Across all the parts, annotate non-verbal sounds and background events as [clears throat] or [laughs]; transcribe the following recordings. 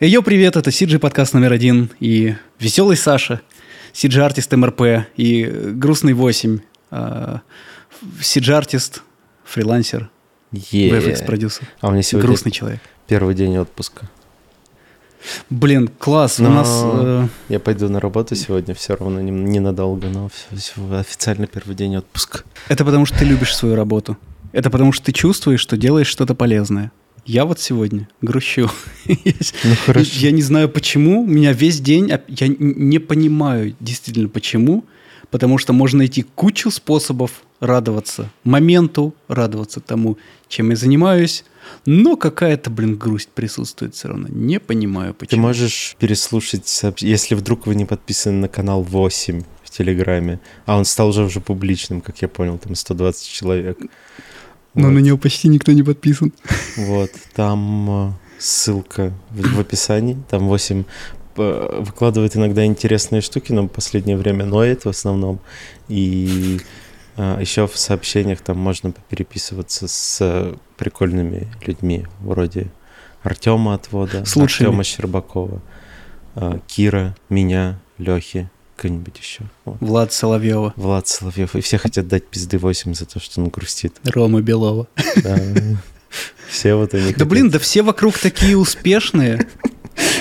Йо, привет, это CG подкаст номер один и веселый Саша, CG артист МРП и грустный 8, CG артист, фрилансер, VFX продюсер. А у меня сегодня грустный человек. Первый день отпуска. Блин, класс, Но у нас... э, Я пойду на работу сегодня, все равно не- ненадолго, но всё- всё- официально первый день отпуска. Это потому, что ты любишь свою работу. Это потому, что ты чувствуешь, что делаешь что-то полезное. Я вот сегодня грущу. [laughs] Ну хорошо. Я не знаю почему. У меня весь день... Я не понимаю действительно почему. Потому что можно найти кучу способов радоваться моменту, радоваться тому, чем я занимаюсь. Но какая-то, блин, грусть присутствует все равно. Не понимаю Ты почему. можешь переслушать, если вдруг вы не подписаны на канал 8 в Телеграме, а он стал уже уже публичным, как я понял, там 120 человек. Но Вот. на него почти никто не подписан. Вот, там э, ссылка в, в описании, там 8 э, выкладывает иногда интересные штуки, но в последнее время ноет в основном. И еще в сообщениях там можно переписываться с э, прикольными людьми, вроде Артема Отвода, С лучшими. Артема Щербакова, э, Кира, меня, Лехи, кого-нибудь еще. Вот. Влад Соловьева, Влад Соловьев. И все хотят дать пизды 8 за то, что он грустит. Рома Белова. Да. Все вот они Да блин, да все вокруг такие успешные.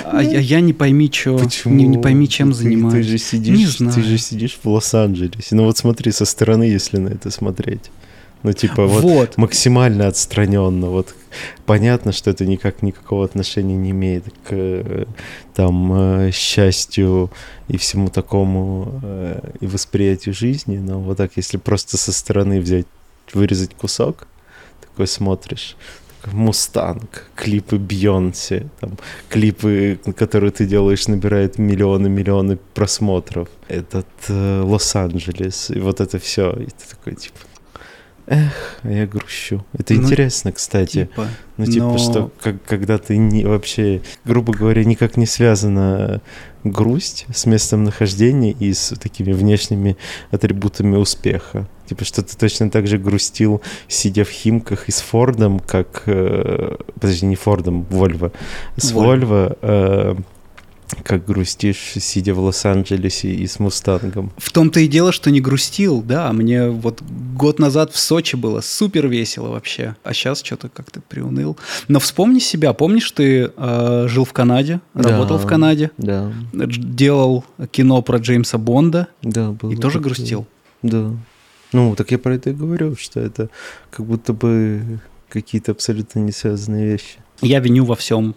А я, я не пойми, что, Почему? не, не пойми, чем Ты- занимаюсь. Ты же сидишь, Не ты знаю. же сидишь в Лос-Анджелесе. Ну вот смотри со стороны, если на это смотреть. Ну типа вот, Вот. максимально отстраненно. Вот понятно, что это никак никакого отношения не имеет к э, там э, счастью и всему такому э, и восприятию жизни. Но вот так, если просто со стороны взять, вырезать кусок, такой смотришь. Мустанг, клипы Бьонсе, там, клипы, которые ты делаешь, набирают миллионы-миллионы просмотров. Этот э, Лос-Анджелес, и вот это все. И ты такой, типа, эх, а я грущу. Это Ну, интересно, кстати. Типа, Ну, типа, но- что как, когда ты не, вообще, грубо говоря, никак не связана грусть с местом нахождения и с такими внешними атрибутами успеха. Типа, что ты точно так же грустил, сидя в Химках и с Фордом, как... э, подожди, не Фордом, Вольво. С Volvo. Вольво, э, как грустишь, сидя в Лос-Анджелесе и с Мустангом. В том-то и дело, что не грустил, да. Мне вот год назад в Сочи было супер весело вообще, а сейчас что-то как-то приуныл. Но вспомни себя. Помнишь, ты э, жил в Канаде, работал в Да. Канаде, Да, делал кино про Джеймса Бонда да, было и тоже такое. грустил. Да. Ну, так я про это и говорю, что это как будто бы какие-то абсолютно не связанные вещи. Я виню во всем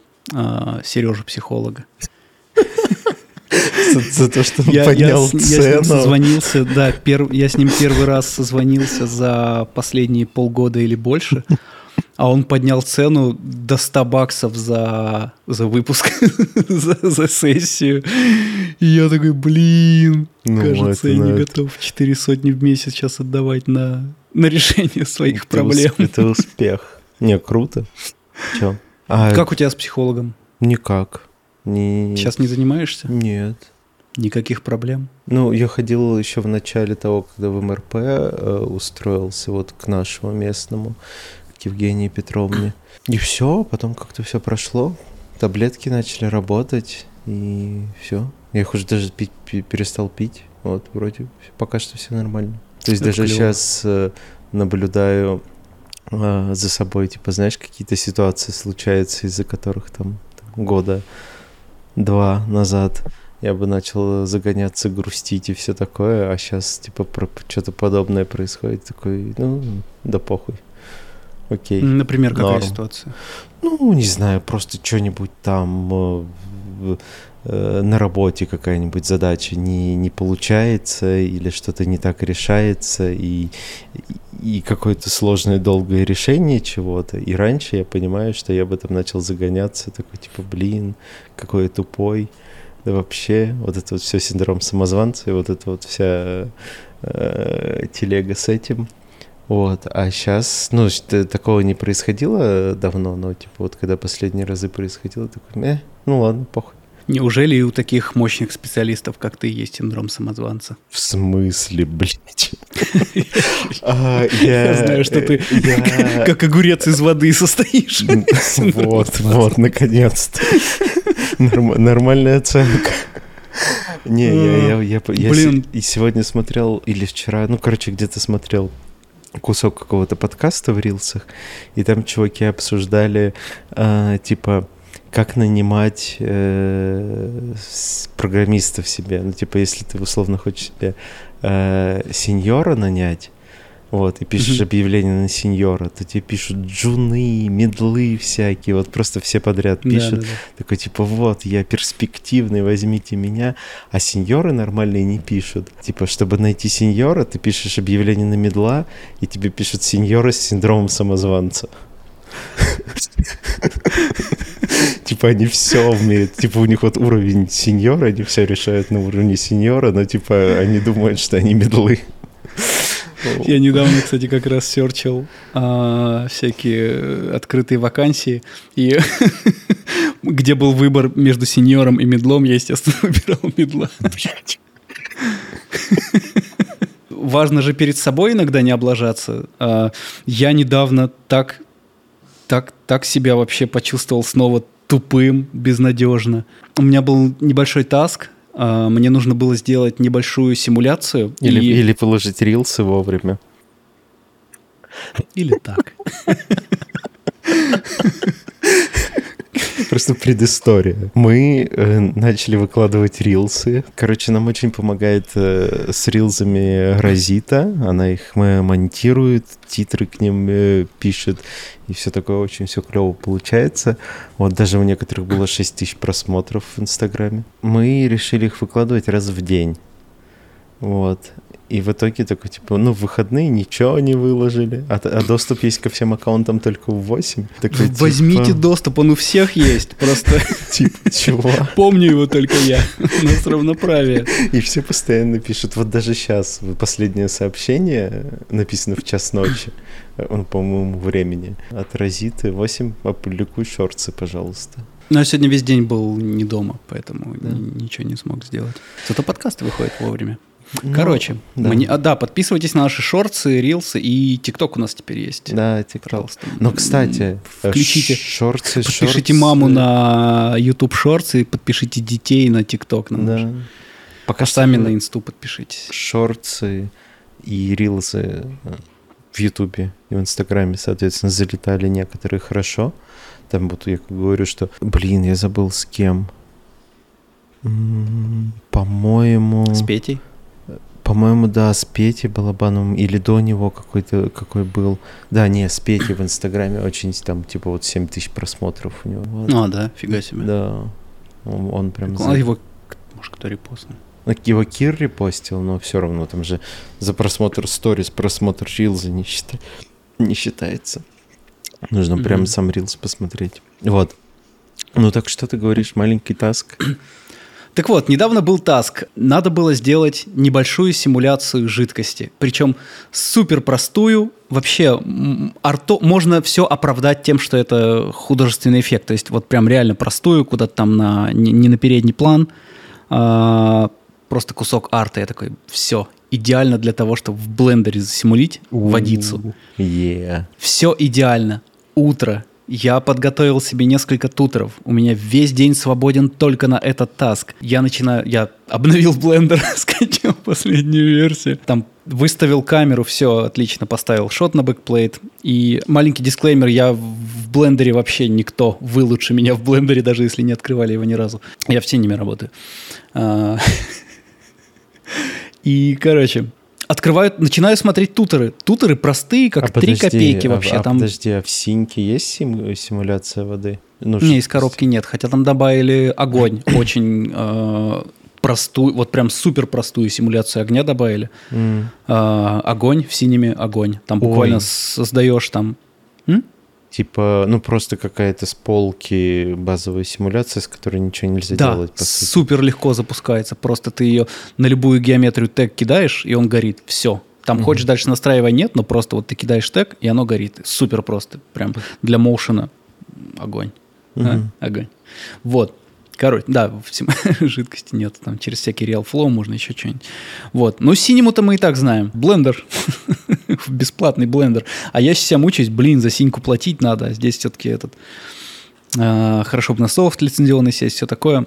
Сережу психолога. За, за то, что он Я, я поднял с, я с ним цену. созвонился, да, перв- я с ним первый раз созвонился за последние полгода или больше, а он поднял цену до 100 баксов за, за выпуск, [laughs] за, за сессию. И я такой, блин, Ну, кажется, это я не на- готов 4 сотни в месяц сейчас отдавать на, на решение своих Это проблем. ус- Это успех. Не, круто. Че? А, Как у тебя с психологом? Никак. Не... Сейчас не занимаешься? Нет. Никаких проблем? Ну, я ходил еще в начале того, когда в МРП э, устроился вот к нашему местному, к Евгении Петровне. [clears throat] И все, потом как-то все прошло. Таблетки начали работать, и все. Я их уже даже пить пе- перестал пить. Вот, вроде пока что все нормально. То есть Это даже клёво. сейчас наблюдаю э, за собой, типа, знаешь, какие-то ситуации случаются, из-за которых там, там года два назад я бы начал загоняться, грустить и все такое, а сейчас, типа, про что-то подобное происходит, такой, ну, да похуй. Окей. Например, какая Норм. ситуация? Ну, не знаю, просто что-нибудь там э, на работе какая-нибудь задача не, не получается или что-то не так решается, и, и какое-то сложное долгое решение чего-то. И раньше я понимаю, что я об этом начал загоняться, такой типа, блин, какой я тупой. Да вообще, вот это вот все синдром самозванца, и вот это вот вся э, телега с этим. Вот, а сейчас, ну, такого не происходило давно, но, типа, вот когда последние разы происходило, такой, э, ну ладно, похуй. Неужели и у таких мощных специалистов, как ты, есть синдром самозванца? В смысле, блядь? [laughs] А, я знаю, что ты как огурец из воды состоишь. Вот, вот, наконец-то. Нормальная оценка. Не, я, я, я, я сегодня смотрел, или вчера, ну, короче, где-то смотрел кусок какого-то подкаста в рилсах, и там чуваки обсуждали, э, типа, как нанимать э, программистов себе. Ну, типа, если ты условно хочешь себе э, сеньора нанять, вот, и пишешь mm-hmm. объявление на сеньора, то тебе пишут джуны, медлы всякие, вот просто все подряд пишут. Да, да, да. Такой, типа, вот, я перспективный, возьмите меня. А сеньоры нормальные не пишут. Типа, чтобы найти сеньора, ты пишешь объявление на медла, и тебе пишут сеньора с синдромом самозванца. [laughs] Типа они все умеют. Типа у них вот уровень сеньора, они все решают на уровне сеньора, но типа они думают, что они медлы. Я недавно, кстати, как раз серчил а, всякие открытые вакансии, и [laughs] где был выбор между сеньором и медлом, я, естественно, [laughs] выбирал медла. Важно же перед собой иногда не облажаться. А, я недавно так, так, так себя вообще почувствовал снова тупым, безнадежно. У меня был небольшой таск, а, мне нужно было сделать небольшую симуляцию. Или, и... или положить рилсы вовремя. Или так. [laughs] Просто предыстория. Мы э, начали выкладывать рилсы. Короче, нам очень помогает э, с рилзами Розита. Она их монтирует, титры к ним э, пишет. И все такое очень все клево получается. Вот даже у некоторых было 6 тысяч просмотров в Инстаграме. Мы решили их выкладывать раз в день. Вот. И в итоге такой, типа, ну, в выходные ничего не выложили, а, а доступ есть ко всем аккаунтам только в 8. Такой, Возьмите типа... доступ, он у всех есть, просто... [laughs] Типа, чего? Помню его только я, у нас равноправие. И все постоянно пишут, вот даже сейчас, последнее сообщение написано в час ночи, он, по моему времени, от Розиты 8, опубликуй шорцы, пожалуйста. Ну, я сегодня весь день был не дома, поэтому да. ничего не смог сделать. Зато подкасты выходят вовремя. Ну, Короче, да. Мне, а, да, подписывайтесь на наши шорты, рилсы и ТикТок у нас теперь есть. Да, ТикТок. Пожалуйста. Но, кстати, включите, шорты, подпишите шорты. маму на YouTube и подпишите детей на ТикТок. Да. Пока сами на Инсту подпишитесь. Шорты и рилсы э, в Ютубе и в Инстаграме, соответственно, залетали некоторые хорошо. Там вот я говорю, что, блин, я забыл с кем. По-моему... С Петей? По-моему, да, с Петей Балабановым или до него какой-то какой был. Да, не, с Петей в Инстаграме очень там типа вот 7 тысяч просмотров у него. Вот. А, да, фига себе. Да. Он, он прям... А его, может, кто репостнул? Ну, его Кир репостил, но все равно там же за просмотр сторис, просмотр рилза не, счита... не считается. Нужно mm-hmm. прям сам рилз посмотреть. Вот. Ну так что ты говоришь, маленький таск? Так вот, недавно был таск. Надо было сделать небольшую симуляцию жидкости. Причем супер простую. Вообще, арто... можно все оправдать тем, что это художественный эффект. То есть вот прям реально простую, куда-то там на... не на передний план. А, просто кусок арта. Я такой, все, идеально для того, чтобы в блендере засимулить водицу. Yeah. Все идеально. Утро, я подготовил себе несколько туторов. У меня весь день свободен только на этот task. Я начинаю... Я обновил Blender, [laughs] скачал последнюю версию. Там выставил камеру, все отлично, поставил shot на backplate. И маленький дисклеймер, я в Blender е вообще никто. Вы лучше меня в Blender е, даже если не открывали его ни разу. Я в синеме работаю. А, [laughs] и, короче, открывают, начинаю смотреть тутеры. Тутеры простые, как а 3 подожди, копейки вообще. А, там... Подожди, а в синьке есть сим, симуляция воды? Ну, не, из коробки нет, хотя там добавили огонь, [clears throat] очень э, простую, вот прям супер простую симуляцию огня добавили. Mm. Э, огонь в синеме огонь. Там буквально Ой. создаешь там... М? Типа, ну просто какая-то с полки базовая симуляция, с которой ничего нельзя да, делать. Да, супер легко запускается. Просто ты ее на любую геометрию тег кидаешь, и он горит. Все. Там mm хочешь дальше настраивать, нет, но просто вот ты кидаешь тег, и оно горит. Супер просто. Прям для моушена огонь. mm А? Огонь. Вот. Короче, да, [laughs] жидкости нет, там через всякий Real Flow можно еще что-нибудь. Вот, но синему-то мы и так знаем. Блендер, [laughs] бесплатный блендер. А я себя мучаюсь, блин, за синьку платить надо, а здесь все-таки этот... Э, хорошо бы на софт лицензионный сесть, все такое.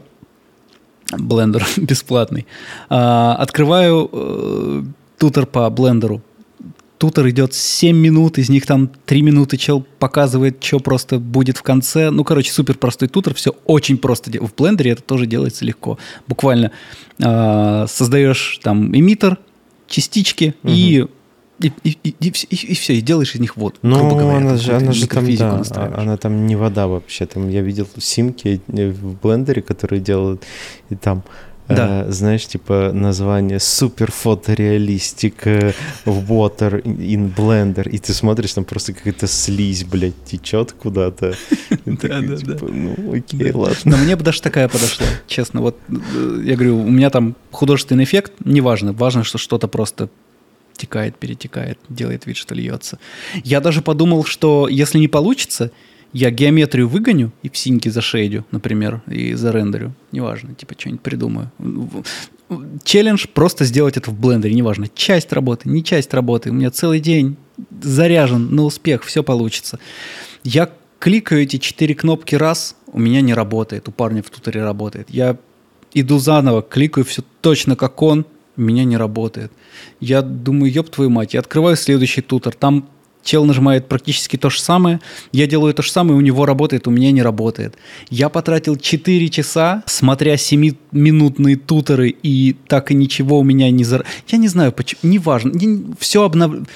Блендер [laughs] бесплатный. Э, открываю э, тутор по блендеру тутор идет 7 минут, из них там 3 минуты чел показывает, что просто будет в конце. Ну, короче, супер простой тутор, все очень просто. В блендере это тоже делается легко. Буквально э, создаешь там эмиттер, частички угу. и и, и, и, и, и, и все, и делаешь из них воду. Ну, говоря, она же, она же там, да, она там не вода вообще. Там я видел симки в блендере, которые делают, и там да. Э, знаешь, типа название супер фотореалистик water in blender, и ты смотришь, там просто какая-то слизь, блядь, течет куда-то. [laughs] Да, да, да. Типа, ну, окей, ладно. Но мне бы даже такая подошла, [laughs] честно. Вот э, я говорю, у меня там художественный эффект, неважно, важно, что что-то просто текает, перетекает, делает вид, что льется. Я даже подумал, что если не получится, я геометрию выгоню и в синьке зашейдю, например, и зарендерю. Неважно, типа что-нибудь придумаю. Челлендж просто сделать это в блендере, неважно, часть работы, не часть работы. У меня целый день заряжен на успех, все получится. Я кликаю эти четыре кнопки раз, у меня не работает, у парня в туторе работает. Я иду заново, кликаю все точно как он, у меня не работает. Я думаю, ёб твою мать, я открываю следующий тутор, там Чел нажимает практически то же самое, я делаю то же самое, у него работает, у меня не работает. Я потратил 4 часа, смотря 7-минутные туторы, и так и ничего у меня не... Зар... Я не знаю, почему, неважно, не, все обнов...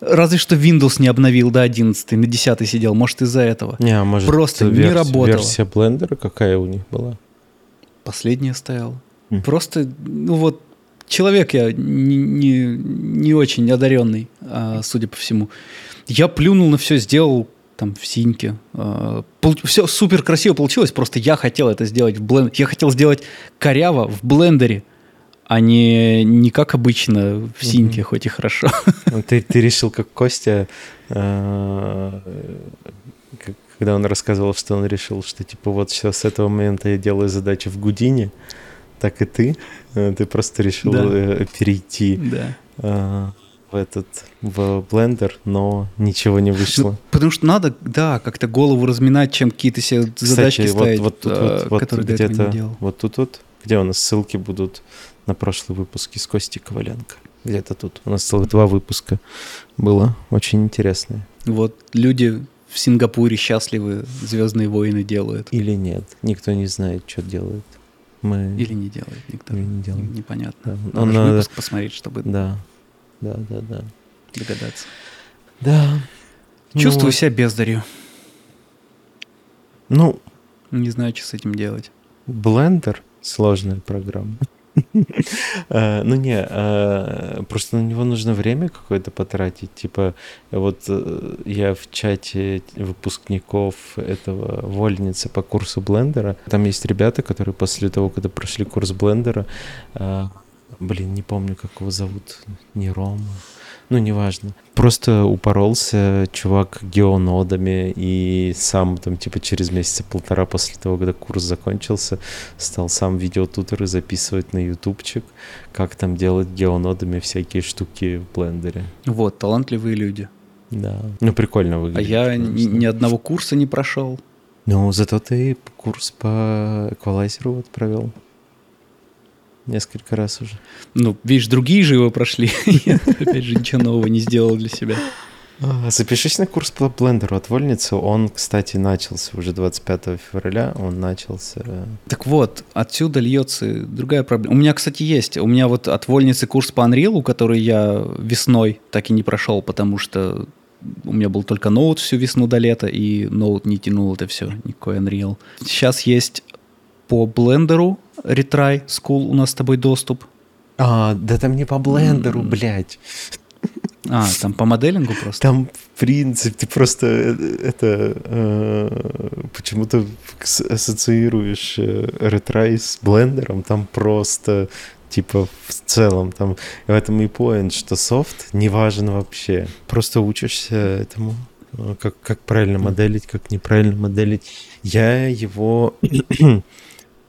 Разве что Windows не обновил до 11, на 10 сидел, может из-за этого. Не, а может Просто версия, не работало. Версия блендера какая у них была? Последняя стояла. Mm. Просто, ну вот, человек я не, не, не очень одаренный, а, судя по всему. Я плюнул на все, сделал там в синьке. А, все супер красиво получилось, просто я хотел это сделать в блендере. Я хотел сделать коряво в блендере, а не, не как обычно в синьке, mm-hmm. хоть и хорошо. Ну, ты, ты решил, как Костя, э, когда он рассказывал, что он решил, что типа вот сейчас с этого момента я делаю задачи в Гудине, так и ты. Э, ты просто решил да. Э, перейти да. Э, в этот в блендер, но ничего не вышло. Ну, потому что надо, да, как-то голову разминать, чем какие-то себе Кстати, задачки вот, ставить, вот, тут, вот, вот, которые до этого не делал. Вот тут вот, где у нас ссылки будут на прошлые выпуски с Костей Коваленко. Где-то тут. У нас целых два выпуска было. Очень интересные. Вот люди в Сингапуре счастливы, Звездные войны делают. Или нет. Никто не знает, что делают. Мы... Или не делает никто. Или не делает. Непонятно. Да. Надо надо... выпуск посмотреть, чтобы да. Да, да, да. догадаться. Да. Чувствую ну, себя бездарью. Ну... Не знаю, что с этим делать. Блендер — сложная программа. Э, ну не, э, просто на него нужно время какое-то потратить. Типа, вот э, я в чате выпускников этого вольницы по курсу блендера, там есть ребята, которые после того, когда прошли курс блендера, блин, не помню, как его зовут, не Рома, ну, неважно. Просто упоролся чувак геонодами и сам там типа через месяца полтора после того, когда курс закончился, стал сам видеотуторы записывать на ютубчик, как там делать геонодами всякие штуки в блендере. Вот, талантливые люди. Да. Ну, прикольно выглядит. А я ни, ни одного курса не прошел. Ну, зато ты курс по эквалайзеру вот провел. Несколько раз уже. Ну, видишь, другие же его прошли. [laughs] Я, опять же, ничего нового не сделал для себя. А, запишись на курс по блендеру от Вольницы. Он, кстати, начался уже 25 февраля. Он начался... Так вот, отсюда льется другая проблема. У меня, кстати, есть. У меня вот от Вольницы курс по Unreal, который я весной так и не прошел, потому что у меня был только ноут всю весну до лета, и ноут не тянул это все, никакой Unreal. Сейчас есть по блендеру Retry School у нас с тобой доступ. А, да там не по блендеру, mm. блядь. А, там по моделингу просто? Там, в принципе, ты просто э, это э, почему-то ассоциируешь э, Retry с блендером, там просто типа в целом там в этом и поинт, что софт не важен вообще. Просто учишься этому, э, как, как правильно моделить, как неправильно моделить. Я его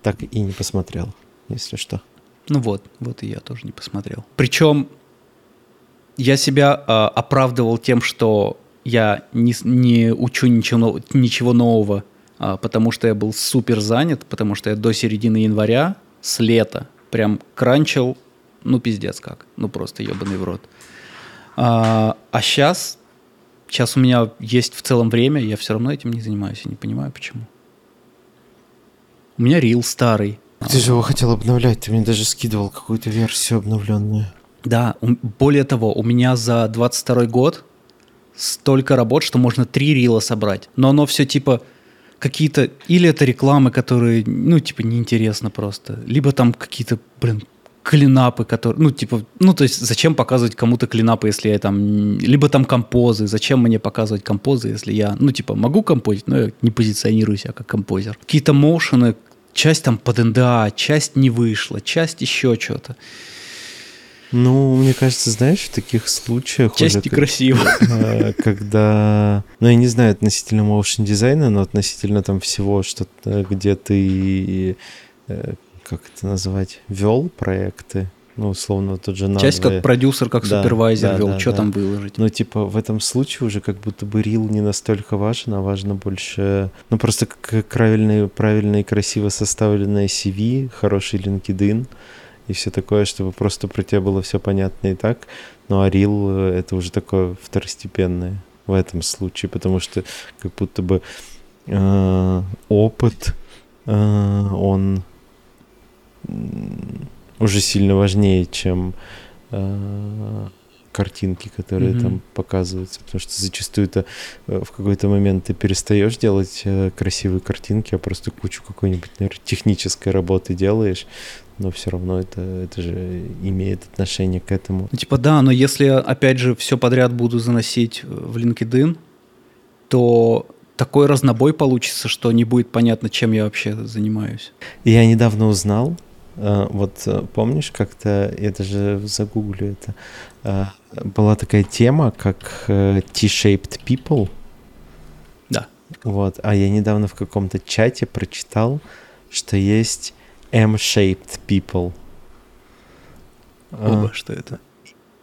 так и не посмотрел, если что. Ну вот, вот и я тоже не посмотрел. Причем я себя э, оправдывал тем, что я не, не учу ничего, ничего нового, э, потому что я был супер занят, потому что я до середины января с лета прям кранчил, ну пиздец как, ну просто ебаный в рот. А, а сейчас, сейчас у меня есть в целом время, я все равно этим не занимаюсь, я не понимаю почему. У меня рил старый. Ты же его хотел обновлять, ты мне даже скидывал какую-то версию обновленную. Да, более того, у меня за 22 год столько работ, что можно три рила собрать. Но оно все типа какие-то... Или это рекламы, которые, ну, типа, неинтересно просто. Либо там какие-то, блин, клинапы, которые, ну, типа, ну, то есть, зачем показывать кому-то клинапы, если я там, либо там композы, зачем мне показывать композы, если я, ну, типа, могу композить, но я не позиционирую себя как композер. Какие-то моушены, часть там под НДА, часть не вышла, часть еще что-то. Ну, мне кажется, знаешь, в таких случаях... Часть уже, некрасиво. Э, когда... Ну, я не знаю относительно motion дизайна, но относительно там всего, что где ты э, как это назвать, вел проекты, ну, условно, тот же Часть как продюсер, как да, супервайзер да, вел, да, что да. там выложить. Ну, типа, в этом случае уже как будто бы рил не настолько важен, а важно больше, ну, просто как правильный, правильно и красиво составленное CV, хороший LinkedIn и все такое, чтобы просто про тебя было все понятно и так. Ну, а рил — это уже такое второстепенное в этом случае, потому что как будто бы э, опыт, э, он уже сильно важнее, чем э, картинки, которые mm-hmm. там показываются, потому что зачастую это э, в какой-то момент ты перестаешь делать э, красивые картинки, а просто кучу какой-нибудь, наверное, технической работы делаешь, но все равно это, это же имеет отношение к этому. Ну, типа да, но если опять же все подряд буду заносить в LinkedIn, то такой разнобой получится, что не будет понятно, чем я вообще занимаюсь. Я недавно узнал, вот э, помнишь, как-то, я даже загуглю это, а, была такая тема, как э, T-shaped people. Да. Вот, а я недавно в каком-то чате прочитал, что есть M-shaped people. Оба, а, что это?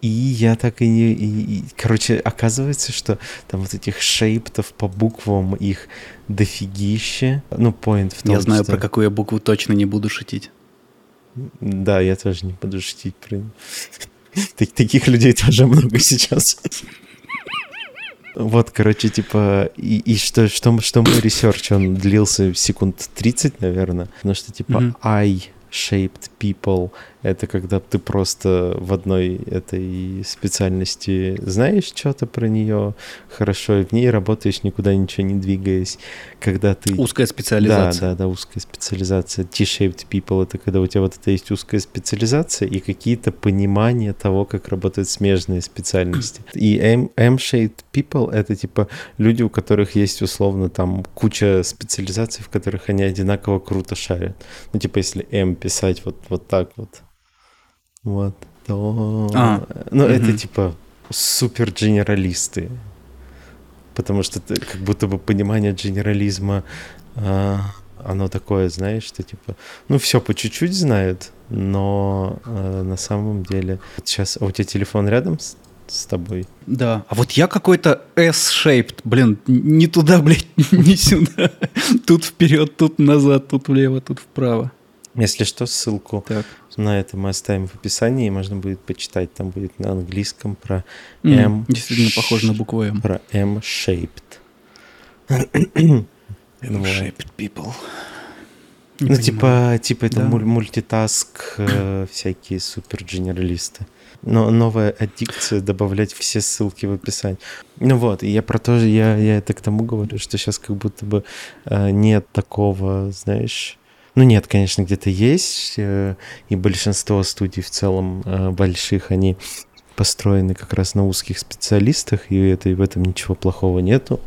И я так и не... И, и, короче, оказывается, что там вот этих shaped ов по буквам их дофигище. Ну, point в том, Я знаю, что... про какую я букву точно не буду шутить. Да, я тоже не буду шутить про... Таких людей тоже много сейчас. Вот, короче, типа, и, и что, что, что мой research, он длился секунд 30, наверное, потому что, типа, mm-hmm. I shaped people это когда ты просто в одной этой специальности знаешь что-то про нее хорошо, и в ней работаешь, никуда ничего не двигаясь. Когда ты... Узкая специализация. Да, да, да, узкая специализация. T-shaped people — это когда у тебя вот это есть узкая специализация и какие-то понимания того, как работают смежные специальности. И M-shaped people — это типа люди, у которых есть условно там куча специализаций, в которых они одинаково круто шарят. Ну, типа, если M писать вот, вот так вот, вот, то... А, ну, угу. это типа супер генералисты. Потому что ты, как будто бы понимание генерализма, а, оно такое, знаешь, что типа, ну, все по чуть-чуть знают, но а, на самом деле... Сейчас, а у тебя телефон рядом с, с тобой? Да. А вот я какой-то S-shaped, блин, не туда, блядь, [laughs] не сюда. Тут вперед, тут назад, тут влево, тут вправо. Если что, ссылку так. на это мы оставим в описании, и можно будет почитать. Там будет на английском про mm, M. Действительно похоже на букву M. Про M-shaped. M-shaped [coughs] people. Не ну, типа, типа это да. мультитаск, э, [coughs] всякие супер генералисты. Но новая аддикция добавлять все ссылки в описании. Ну вот, и я про то же, я, я это к тому говорю, что сейчас как будто бы э, нет такого, знаешь, ну нет, конечно, где-то есть, э, и большинство студий в целом э, больших, они построены как раз на узких специалистах, и, это, и в этом ничего плохого нету.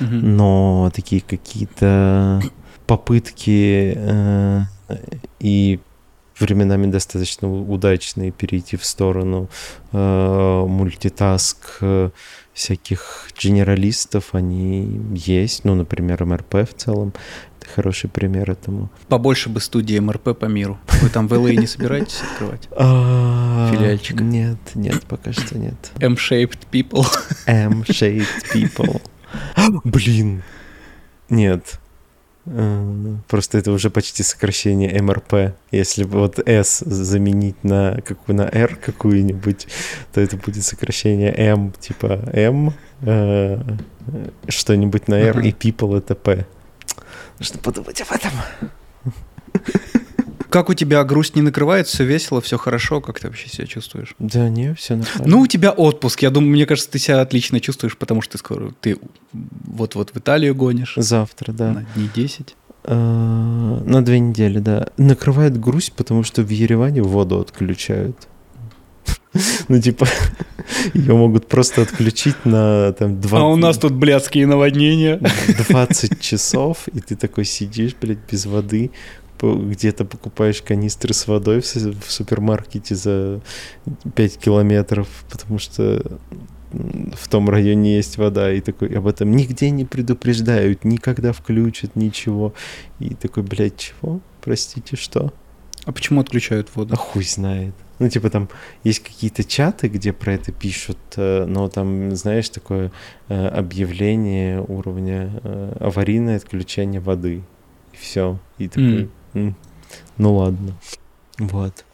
Но такие какие-то попытки э, и временами достаточно удачные перейти в сторону э, мультитаск э, всяких генералистов, они есть, ну, например, МРП в целом, Ты хороший пример этому. Побольше бы студии МРП по миру. Вы там в LA не собираетесь открывать? [laughs] А, Филиальчик. Нет, нет, пока что нет. [laughs] M-shaped people. [laughs] M-shaped people. [gasps] Блин. Нет. Э, Просто это уже почти сокращение МРП. Если бы вот S заменить на какую на R какую-нибудь, то это будет сокращение M, типа M, э, что-нибудь на R, и people это P. Нужно подумать об этом. Как у тебя грусть не накрывает, все весело, все хорошо, как ты вообще себя чувствуешь? Да не, все нормально. Ну, у тебя отпуск. Я думаю, мне кажется, ты себя отлично чувствуешь, потому что ты скоро ты вот-вот в Италию гонишь Завтра, да. на дней 10. Э, На две недели, да. Накрывает грусть, потому что в Ереване воду отключают. Ну, типа, ее могут просто отключить на там 20, А у нас тут блядские наводнения. 20 часов, и ты такой сидишь, блядь, без воды, где-то покупаешь канистры с водой в супермаркете за 5 километров, потому что в том районе есть вода, и такой об этом нигде не предупреждают, никогда включат, ничего. И такой, блядь, чего? Простите, что? А почему отключают А воду? хуй знает. Ну, типа там есть какие-то чаты, где про это пишут, э, но там, знаешь, такое э, объявление уровня э, аварийное отключение воды. И все. И такой, «М, ну ладно. Вот.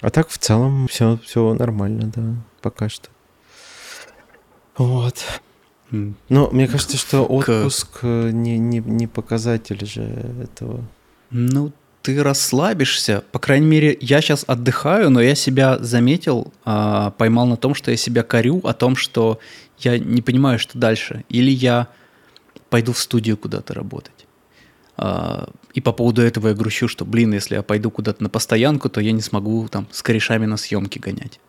А так в целом все, все нормально, да, пока что. Вот. Но мне кажется, что отпуск не, не, не показатель же этого. Ну, ты расслабишься. По крайней мере, я сейчас отдыхаю, но я себя заметил, а, поймал на том, что я себя корю о том, что я не понимаю, что дальше. Или я пойду в студию куда-то работать. А, И по поводу этого я грущу, что, блин, если я пойду куда-то на постоянку, то я не смогу там с корешами на съемки гонять.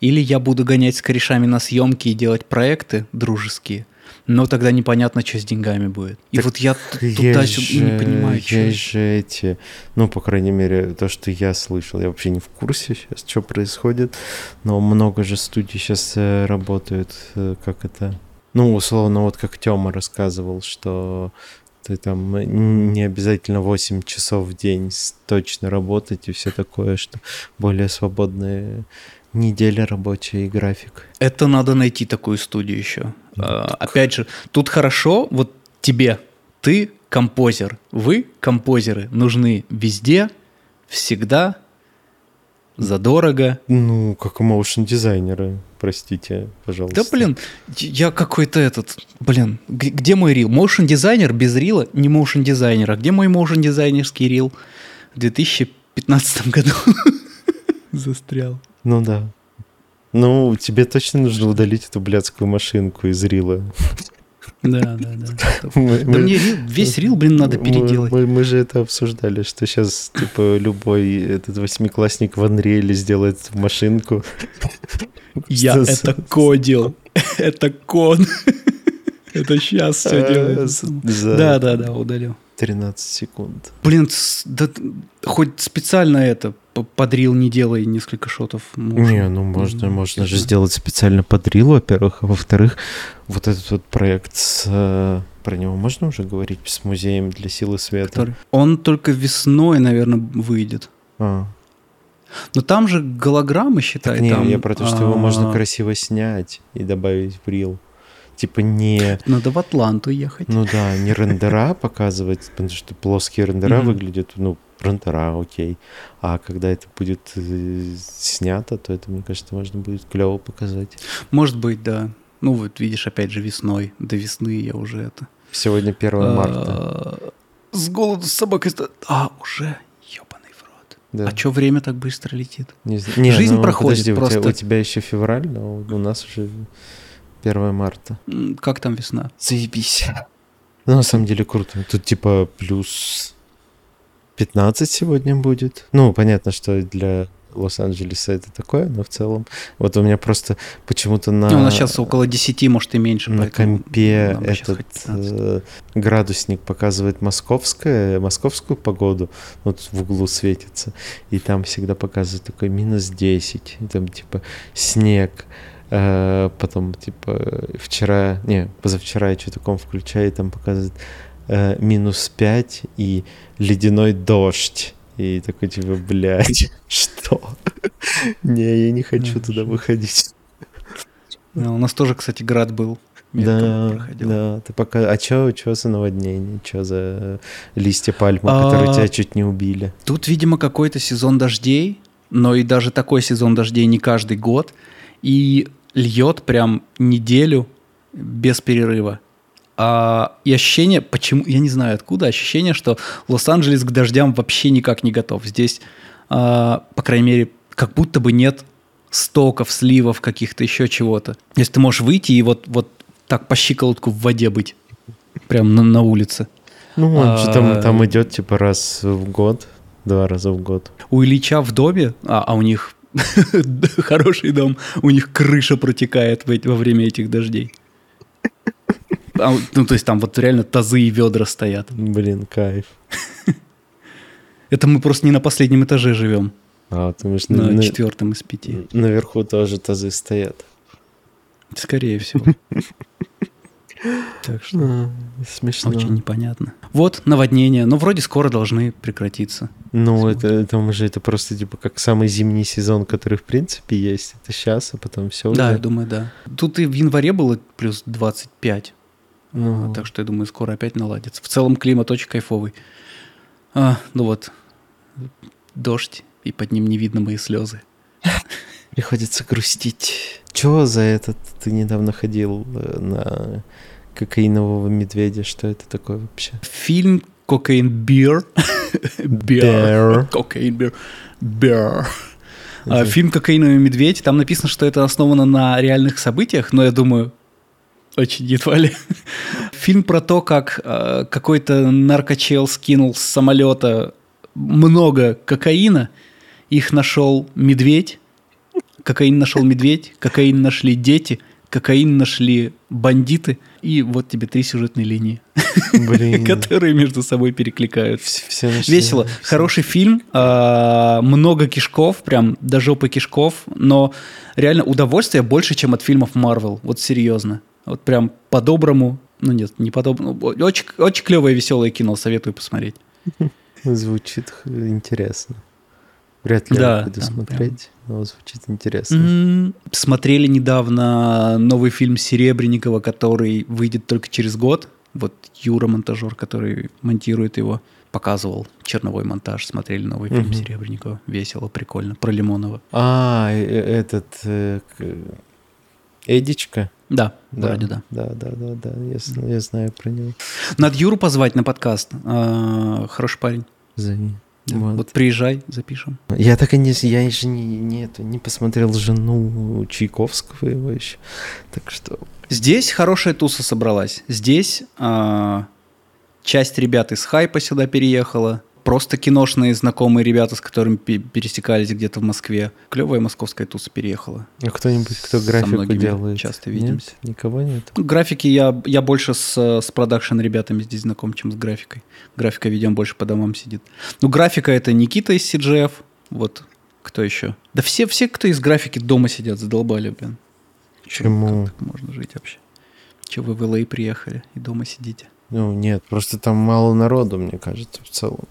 Или я буду гонять с корешами на съемки и делать проекты дружеские, но тогда непонятно, что с деньгами будет. И Так вот я туда-сюда и не понимаю, что. Есть же эти, ну, по крайней мере, то, что я слышал, я вообще не в курсе сейчас, что происходит, но много же студий сейчас работают, э, как это, ну, условно, вот как Тёма рассказывал, что ты там н- не обязательно 8 часов в день точно работать и все такое, что более свободная неделя рабочая и график. Это надо найти такую студию еще. А, опять же, тут хорошо, вот тебе, ты композер, вы композеры нужны везде, всегда, задорого. Ну, как моушен дизайнеры, простите, пожалуйста. Да блин, я какой-то этот, блин, где мой рил? Моушен дизайнер без рила, не моушен дизайнер. А где мой моушен дизайнерский рил? В 2015 году [laughs] застрял. Ну да. Ну, тебе точно нужно удалить эту блядскую машинку из рила. Да, да, да. [laughs] Мы- Да мы- мне рил- весь рил, блин, надо переделать. Мы, мы же это обсуждали, что сейчас, типа, любой этот восьмиклассник в Unreal сделает машинку. Я это кодил. Это код. Это сейчас все э, делается. Да, да, да, удалил. 13 секунд. Блин, да хоть специально это подрил не делай несколько шотов. motion. Не, ну можно, М, можно же сделать специально под рил, во-первых, а во-вторых, вот этот вот проект с... э, Про него можно уже говорить? С музеем для силы света? Который- Он только весной, наверное, выйдет. А, Но там же голограммы, считай. так не, там, я про то, что его можно а, красиво снять и добавить в рил. Типа не... Надо в Атланту ехать. Ну да, не рендера [laughs] показывать, потому что плоские рендера выглядят, ну, рендера, окей. А когда это будет э, снято, то это, мне кажется, можно будет клево показать. Может быть, да. Ну вот видишь, опять же, весной. До весны я уже это... Сегодня 1 марта. А, С голоду с собакой... А, уже, ебаный в рот. Да. А что время так быстро летит? Не знаю. Не, Жизнь ну, проходит подожди, у тебя- просто. У тебя, еще февраль, но у нас уже 1 марта. Как там весна? Заебись. Ну, на самом деле круто. Тут типа плюс 15 сегодня будет. Ну, понятно, что для Лос-Анджелеса это такое, но в целом... Вот у меня просто почему-то на... Ну, у нас сейчас около 10, может, и меньше. На компе этот хоть 15. э, градусник показывает московское, московскую погоду, вот в углу светится, и там всегда показывает такой минус 10, и там типа снег, Э, потом типа вчера, не, позавчера я что-то таком включаю, и там показывает э, минус 5 и ледяной дождь. И такой типа, блядь, [laughs] что? Не, я не хочу туда выходить. у нас тоже, кстати, град был. Да, да. Ты пока... А что чё за наводнение? Что за листья пальмы, которые а, тебя чуть не убили? Тут, видимо, какой-то сезон дождей, но и даже такой сезон дождей не каждый год. И льет прям неделю без перерыва. А, и ощущение, почему, я не знаю откуда, ощущение, что Лос-Анджелес к дождям вообще никак не готов. Здесь, а, по крайней мере, как будто бы нет стоков, сливов, каких-то еще чего-то. Если ты можешь выйти и вот, вот так по щиколотку в воде быть, прям на, на улице. Ну, он а, же там, там идет типа раз в год, два раза в год. У Ильича в доме, а, а у них [laughs] хороший дом, у них крыша протекает во время этих дождей. А, ну, то есть там вот реально тазы и ведра стоят. Блин, кайф. Это мы просто не на последнем этаже живем. А, ты думаешь, на, на четвертом из пяти. Наверху тоже тазы стоят. Скорее всего. Так что а, смешно. Очень непонятно. Вот наводнения, но вроде скоро должны прекратиться. Ну, это, это уже это просто типа как самый зимний сезон, который в принципе есть. Это сейчас, а потом все. Да, уже. я думаю, да. Тут и в январе было плюс 25. Ну. А, так что я думаю, скоро опять наладится. В целом климат очень кайфовый. А, ну вот, дождь, и под ним не видно мои слезы. [laughs] Приходится грустить. Чего за этот ты недавно ходил э, на кокаинового медведя? Что это такое вообще? Фильм Кокаин Бир. [laughs] Бир. [laughs] Кокаин Бир. Бир. Фильм «Кокаиновый медведь», там написано, что это основано на реальных событиях, но я думаю, очень едва ли. Фильм про то, как э, какой-то наркочел скинул с самолета много кокаина, их нашел медведь, кокаин нашел медведь, кокаин нашли дети, кокаин нашли бандиты, и вот тебе три сюжетные линии, [laughs] которые между собой перекликают. Весело. Хороший фильм, а, много кишков, прям до жопы кишков, но реально удовольствие больше, чем от фильмов Марвел. Вот серьезно. Вот прям по-доброму. Ну нет, не по-доброму. Очень, очень клевое, веселое кино, советую посмотреть. [laughs] Звучит интересно. Вряд ли да, я буду смотреть, прям. но звучит интересно. Mm-hmm. Смотрели недавно новый фильм Серебренникова, который выйдет только через год. Вот Юра, монтажер, который монтирует его, показывал черновой монтаж. Смотрели новый фильм mm-hmm. Серебренникова. Весело, прикольно. Про Лимонова. А, э, этот... Эдичка? Да, да, вроде да. Да, да, да, да, я, я знаю про него. Надо Юру позвать на подкаст. А, хороший парень. Зови. Да. Вот. вот приезжай, запишем. Я так и не, я же не, не, не посмотрел жену Чайковского его еще, так что. Здесь хорошая туса собралась. Здесь а, часть ребят из хайпа сюда переехала просто киношные знакомые ребята, с которыми пересекались где-то в Москве. Клевая московская туса переехала. А кто-нибудь, кто графику делает? часто видимся. Нет? Никого нет? Ну, графики я, я больше с, с продакшн ребятами здесь знаком, чем с графикой. Графика, видимо, больше по домам сидит. Ну, графика это Никита из CGF, вот кто еще? Да все, все, кто из графики дома сидят, задолбали, блин. Почему? Как так можно жить вообще? Че вы в LA приехали и дома сидите? Ну, нет, просто там мало народу, мне кажется, в целом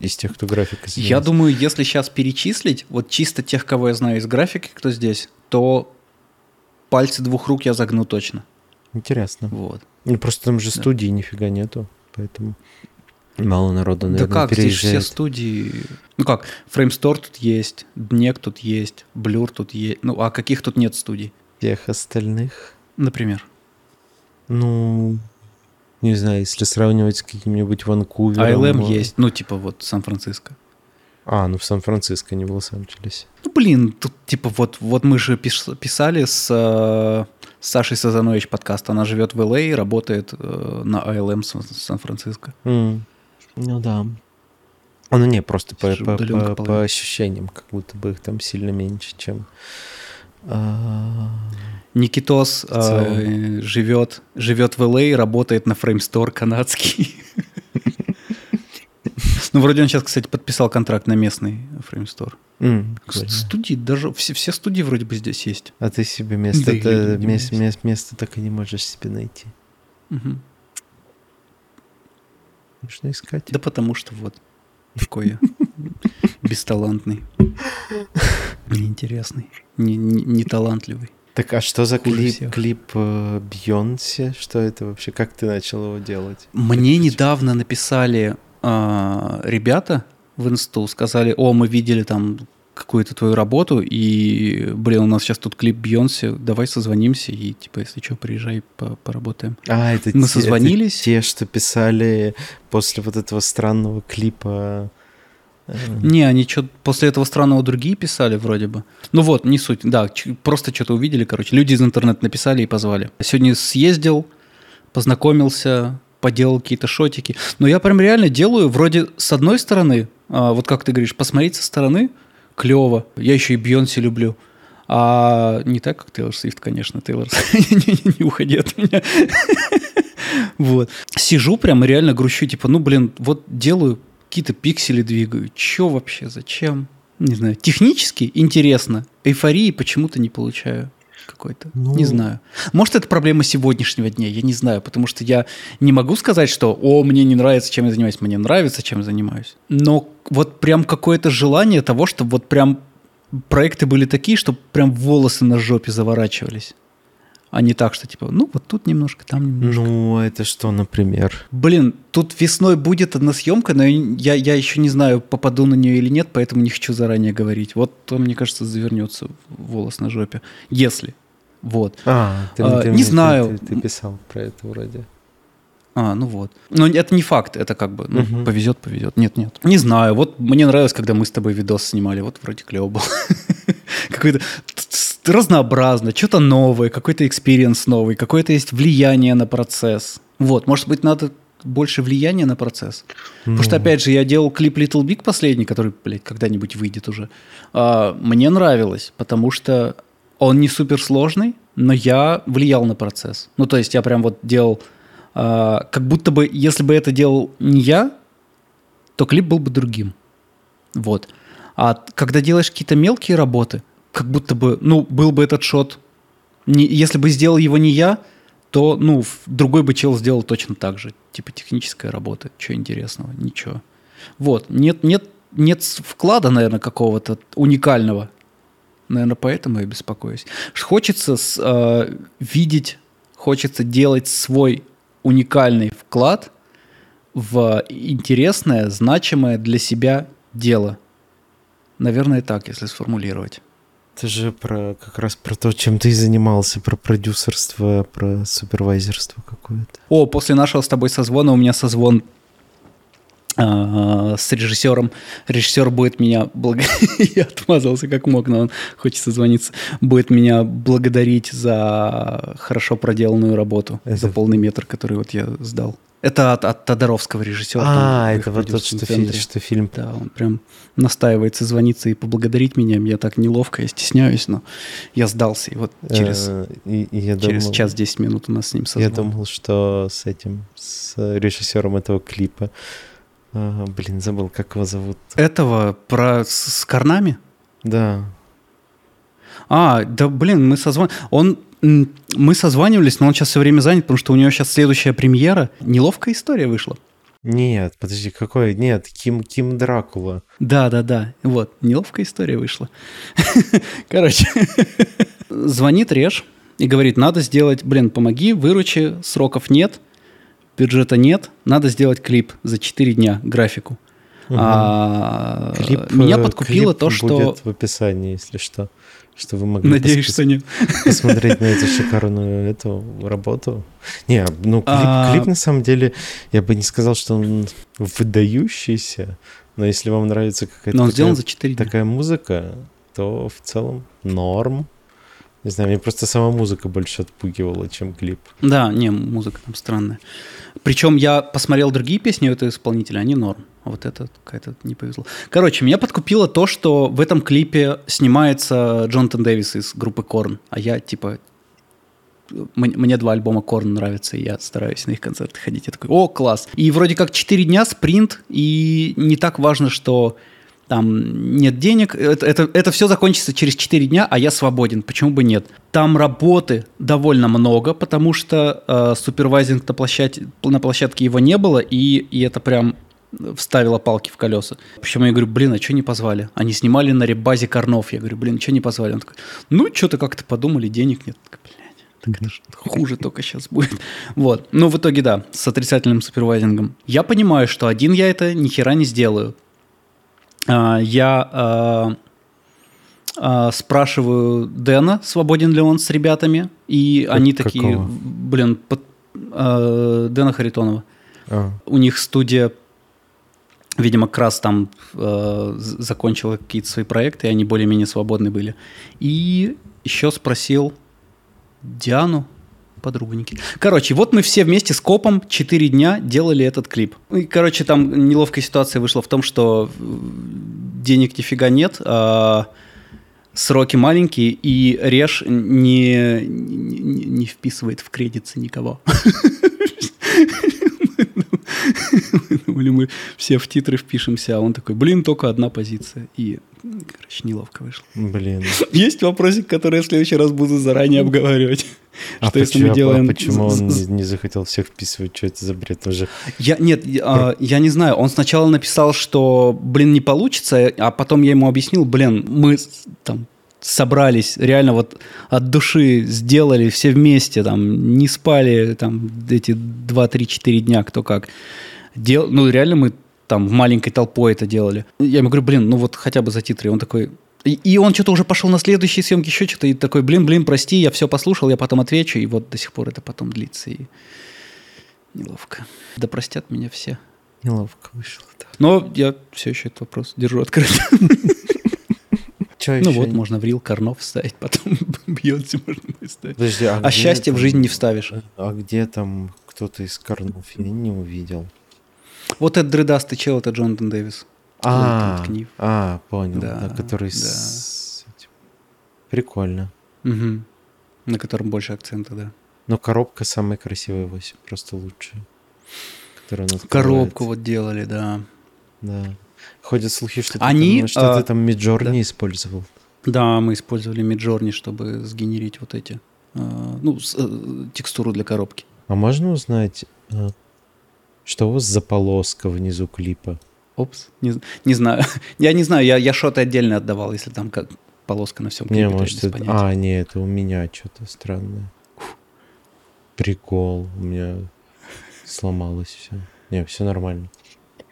из тех, кто графикой занимается? Я думаю, если сейчас перечислить, вот чисто тех, кого я знаю из графики, кто здесь, то пальцы двух рук я загну точно. Интересно. Вот. Ну, просто там же да. студии нифига нету, поэтому мало народу, наверное, Да как, переезжает. здесь все студии... Ну как, Framestore тут есть, Днек тут есть, Blur тут есть. Ну, а каких тут нет студий? Всех остальных? Например? Ну, не знаю, если сравнивать с каким-нибудь Ванкувером. ILM есть, ну, типа вот Сан-Франциско. А, ну в Сан-Франциско, не в Лос-Анджелесе. Ну, блин, тут типа вот, вот мы же писали с, э, с Сашей Сазанович подкаст. Она живет в LA, работает э, на ILM Сан-Франциско. Mm. Ну да. Ну не, просто по, по, по, по ощущениям, как будто бы их там сильно меньше, чем... А... Никитос э, живет, живет в LA, работает на Framestore канадский. Ну, вроде он сейчас, кстати, подписал контракт на местный. Mm, студии, даже все, все студии вроде бы здесь есть. А ты себе место, да, место, место, место так и не можешь себе найти. Угу. Нужно искать. Да потому что вот такой я бесталантный, неинтересный, не, не, не талантливый. Так, а что за клип, всех. клип э, Бьонсе? Что это вообще? Как ты начал его делать? Мне недавно написали а, ребята в инсту, сказали, о, мы видели там какую-то твою работу, и, блин, у нас сейчас тут клип Бьонсе, давай созвонимся, и, типа, если что, приезжай, по- поработаем. А, это Мы те- созвонились. это те, что писали после вот этого странного клипа. Не, они что после этого странного другие писали вроде бы. Ну вот, не суть. Да, просто что-то увидели, короче. Люди из интернета написали и позвали. Сегодня съездил, познакомился, поделал какие-то шотики. Но я прям реально делаю, вроде с одной стороны, а, вот как ты говоришь, посмотреть со стороны, клево. Я еще и Бьонси люблю. А не так, как Тейлор Свифт, конечно, Тейлор. [laughs] Не уходи от меня. [laughs] Вот. Сижу прям реально грущу, типа, ну, блин, вот делаю, какие-то пиксели двигаю. Че вообще, зачем? Не знаю. Технически интересно. Эйфории почему-то не получаю какой-то. Ну. Не знаю. Может, это проблема сегодняшнего дня, я не знаю, потому что я не могу сказать, что «О, мне не нравится, чем я занимаюсь». Мне нравится, чем я занимаюсь. Но вот прям какое-то желание того, чтобы вот прям проекты были такие, чтобы прям волосы на жопе заворачивались. А не так, что типа, ну, вот тут немножко, там немножко. Ну, это что, например? Блин, тут весной будет одна съемка, но я, я еще не знаю, попаду на нее или нет, поэтому не хочу заранее говорить. Вот то, мне кажется, завернется волос на жопе. Если. Вот. А, ты, А, ты не мне- знаю. Ты, ты писал про это вроде. А, ну вот. Но это не факт, это как бы, ну, Мгм. повезет, повезет. Нет, нет. Не знаю. Вот мне нравилось, когда мы с тобой видос снимали. Вот вроде клево был. [laughs] Какой-то разнообразно, что-то новое, какой-то experience новый, какое-то есть влияние на процесс. Вот, может быть, надо больше влияния на процесс. Потому что, Ну. опять же, я делал клип Little Big последний, который, блядь, когда-нибудь выйдет уже. А, мне нравилось, потому что он не суперсложный, но я влиял на процесс. Ну, то есть я прям вот делал... а, как будто бы, если бы это делал не я, то клип был бы другим. Вот. А когда делаешь какие-то мелкие работы, как будто бы, ну, был бы этот шот. Не, если бы сделал его не я, то, ну, другой бы чел сделал точно так же. Типа техническая работа. Чего интересного? Ничего. Вот. Нет, нет, нет вклада, наверное, какого-то уникального. Наверное, поэтому я беспокоюсь. Хочется с- э, видеть, хочется делать свой уникальный вклад в интересное, значимое для себя дело. Наверное, так, если сформулировать. Это же про как раз про то, чем ты занимался, про продюсерство, про супервайзерство какое-то. О, после нашего с тобой созвона у меня созвон а, с режиссером. Режиссер будет меня благодарить. [laughs] Я отмазался как мог, но он хочет созвониться. Будет меня благодарить за хорошо проделанную работу, Это- за полный метр, который вот я сдал. Это от, от Тодоровского режиссера. там, А, их это вот тот, что, фильм, что фильм. Да, он прям настаивается звониться и поблагодарить меня. Я так неловко, я стесняюсь, но я сдался. И вот через, э, и, и я через думал, час 10 минут у нас с ним созвон. Я думал, что с этим, с режиссером этого клипа. а, блин, забыл, как его зовут. Этого про с, с Карнами? Да. А, да, блин, мы созвон... Он... Мы созванивались, но он сейчас все время занят, потому что у него сейчас следующая премьера. Неловкая история вышла. Нет, подожди, какой? Нет, Ким, Ким Дракула. Да, да, да. Вот, неловкая история вышла. [laughs] Короче, [laughs] звонит Реш и говорит, надо сделать, блин, помоги, выручи, сроков нет, бюджета нет, надо сделать клип за 4 дня, графику. А, Клип, меня э, подкупило клип то, что... будет в описании, если что. Что вы могли Надеюсь, пос- что нет. посмотреть на эту шикарную эту работу. Не, ну клип, А. клип на самом деле, я бы не сказал, что он выдающийся, но если вам нравится какая-то Но он такая- за 4 дня. такая музыка, то в целом норм. Не знаю, мне просто сама музыка больше отпугивала, чем клип. Да, не, музыка там странная. Причем я посмотрел другие песни у этого исполнителя, они норм. Вот это какая-то не повезло. Короче, меня подкупило то, что в этом клипе снимается Джонатан Дэвис из группы Корн. А я, типа, мне два альбома Корн нравятся, и я стараюсь на их концерты ходить. Я такой, о, класс. И вроде как 4 дня спринт, и не так важно, что там нет денег, это, это, это все закончится через 4 дня, а я свободен, почему бы нет? Там работы довольно много, потому что э, супервайзинг на, площадке, на площадке его не было, и, и это прям вставила палки в колеса. Почему я говорю, блин, а что не позвали? Они снимали на ребазе Корнов. Я говорю, блин, что не позвали? Он такой, ну, что-то как-то подумали, денег нет. Так, так это же хуже только сейчас будет. Вот. Ну, в итоге, да, с отрицательным супервайзингом. Я понимаю, что один я это ни хера не сделаю. А, я а, а, спрашиваю Дэна, свободен ли он с ребятами, и как, они такие, какого? блин, под, а, Дэна Харитонова. А. У них студия Видимо, как раз там э, закончила какие-то свои проекты, и они более-менее свободны были. И еще спросил Диану, подругу Никиты. Короче, вот мы все вместе с Копом 4 дня делали этот клип. И, короче, там неловкая ситуация вышла в том, что э, денег нифига нет, а сроки маленькие, и Реш не, не, не вписывает в кредиты никого. [laughs] [laughs] Думали, мы все в титры впишемся, а он такой, блин, только одна позиция. И, короче, неловко вышло. Блин. [laughs] Есть вопросик, который я в следующий раз буду заранее обговаривать. А что почему, если мы делаем... А почему он не, не захотел всех вписывать? Что это за бред уже? Я, нет, я, я не знаю. Он сначала написал, что, блин, не получится, а потом я ему объяснил, блин, мы там собрались, реально вот от души сделали все вместе, там, не спали там эти 2-3-4 дня, кто как. Дел... Ну, реально мы там маленькой толпой это делали. Я ему говорю, блин, ну вот хотя бы за титры. И он такой... И, он что-то уже пошел на следующие съемки, еще что-то, и такой, блин, блин, прости, я все послушал, я потом отвечу, и вот до сих пор это потом длится, и неловко. Да простят меня все. Неловко вышло, да. Но я все еще этот вопрос держу открытым. Ну вот, можно в рил Корнов вставить, потом [laughs] Бьонси можно ставить. Подожди, а, а счастье в жизнь не вставишь. А где там кто-то из Корнов? Я не увидел. Вот этот дредастый чел, это Джонатан Дэвис. А, а, понял. Да, да который да. с. Прикольно. Угу. На котором больше акцента, да. Но коробка самая красивая, просто лучшая. Коробку вот делали, да. Да. Ходят слухи, что, Они, ты, там, что а, ты там Миджорни да. использовал. Да, мы использовали Миджорни, чтобы сгенерить вот эти, а, ну, а, текстуру для коробки. А можно узнать, а, что у вас за полоска внизу клипа? Опс, не, не знаю. [laughs] я не знаю, я, я шоты отдельно отдавал, если там как полоска на всем клипе. Не, может, это... А, не, это у меня что-то странное. Прикол, у меня сломалось все. Не, все нормально.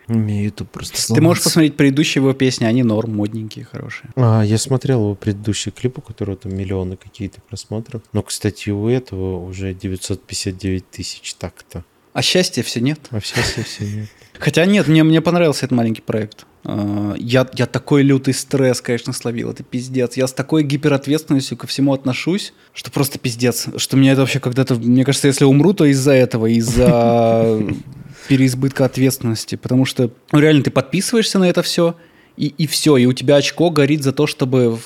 Мне YouTube просто сломался. Ты можешь посмотреть предыдущие его песни, они норм, модненькие, хорошие. А, я смотрел его предыдущий клип, у которого там миллионы какие-то просмотров. Но, кстати, у этого уже 959 тысяч так-то. А счастья все нет? А счастья все нет. Хотя нет, мне, мне понравился этот маленький проект. А, я, я такой лютый стресс, конечно, словил, это пиздец. Я с такой гиперответственностью ко всему отношусь, что просто пиздец. Что меня это вообще когда-то... Мне кажется, если умру, то из-за этого, из-за [laughs] переизбытка ответственности, потому что ну, реально ты подписываешься на это все, и, и все, и у тебя очко горит за то, чтобы,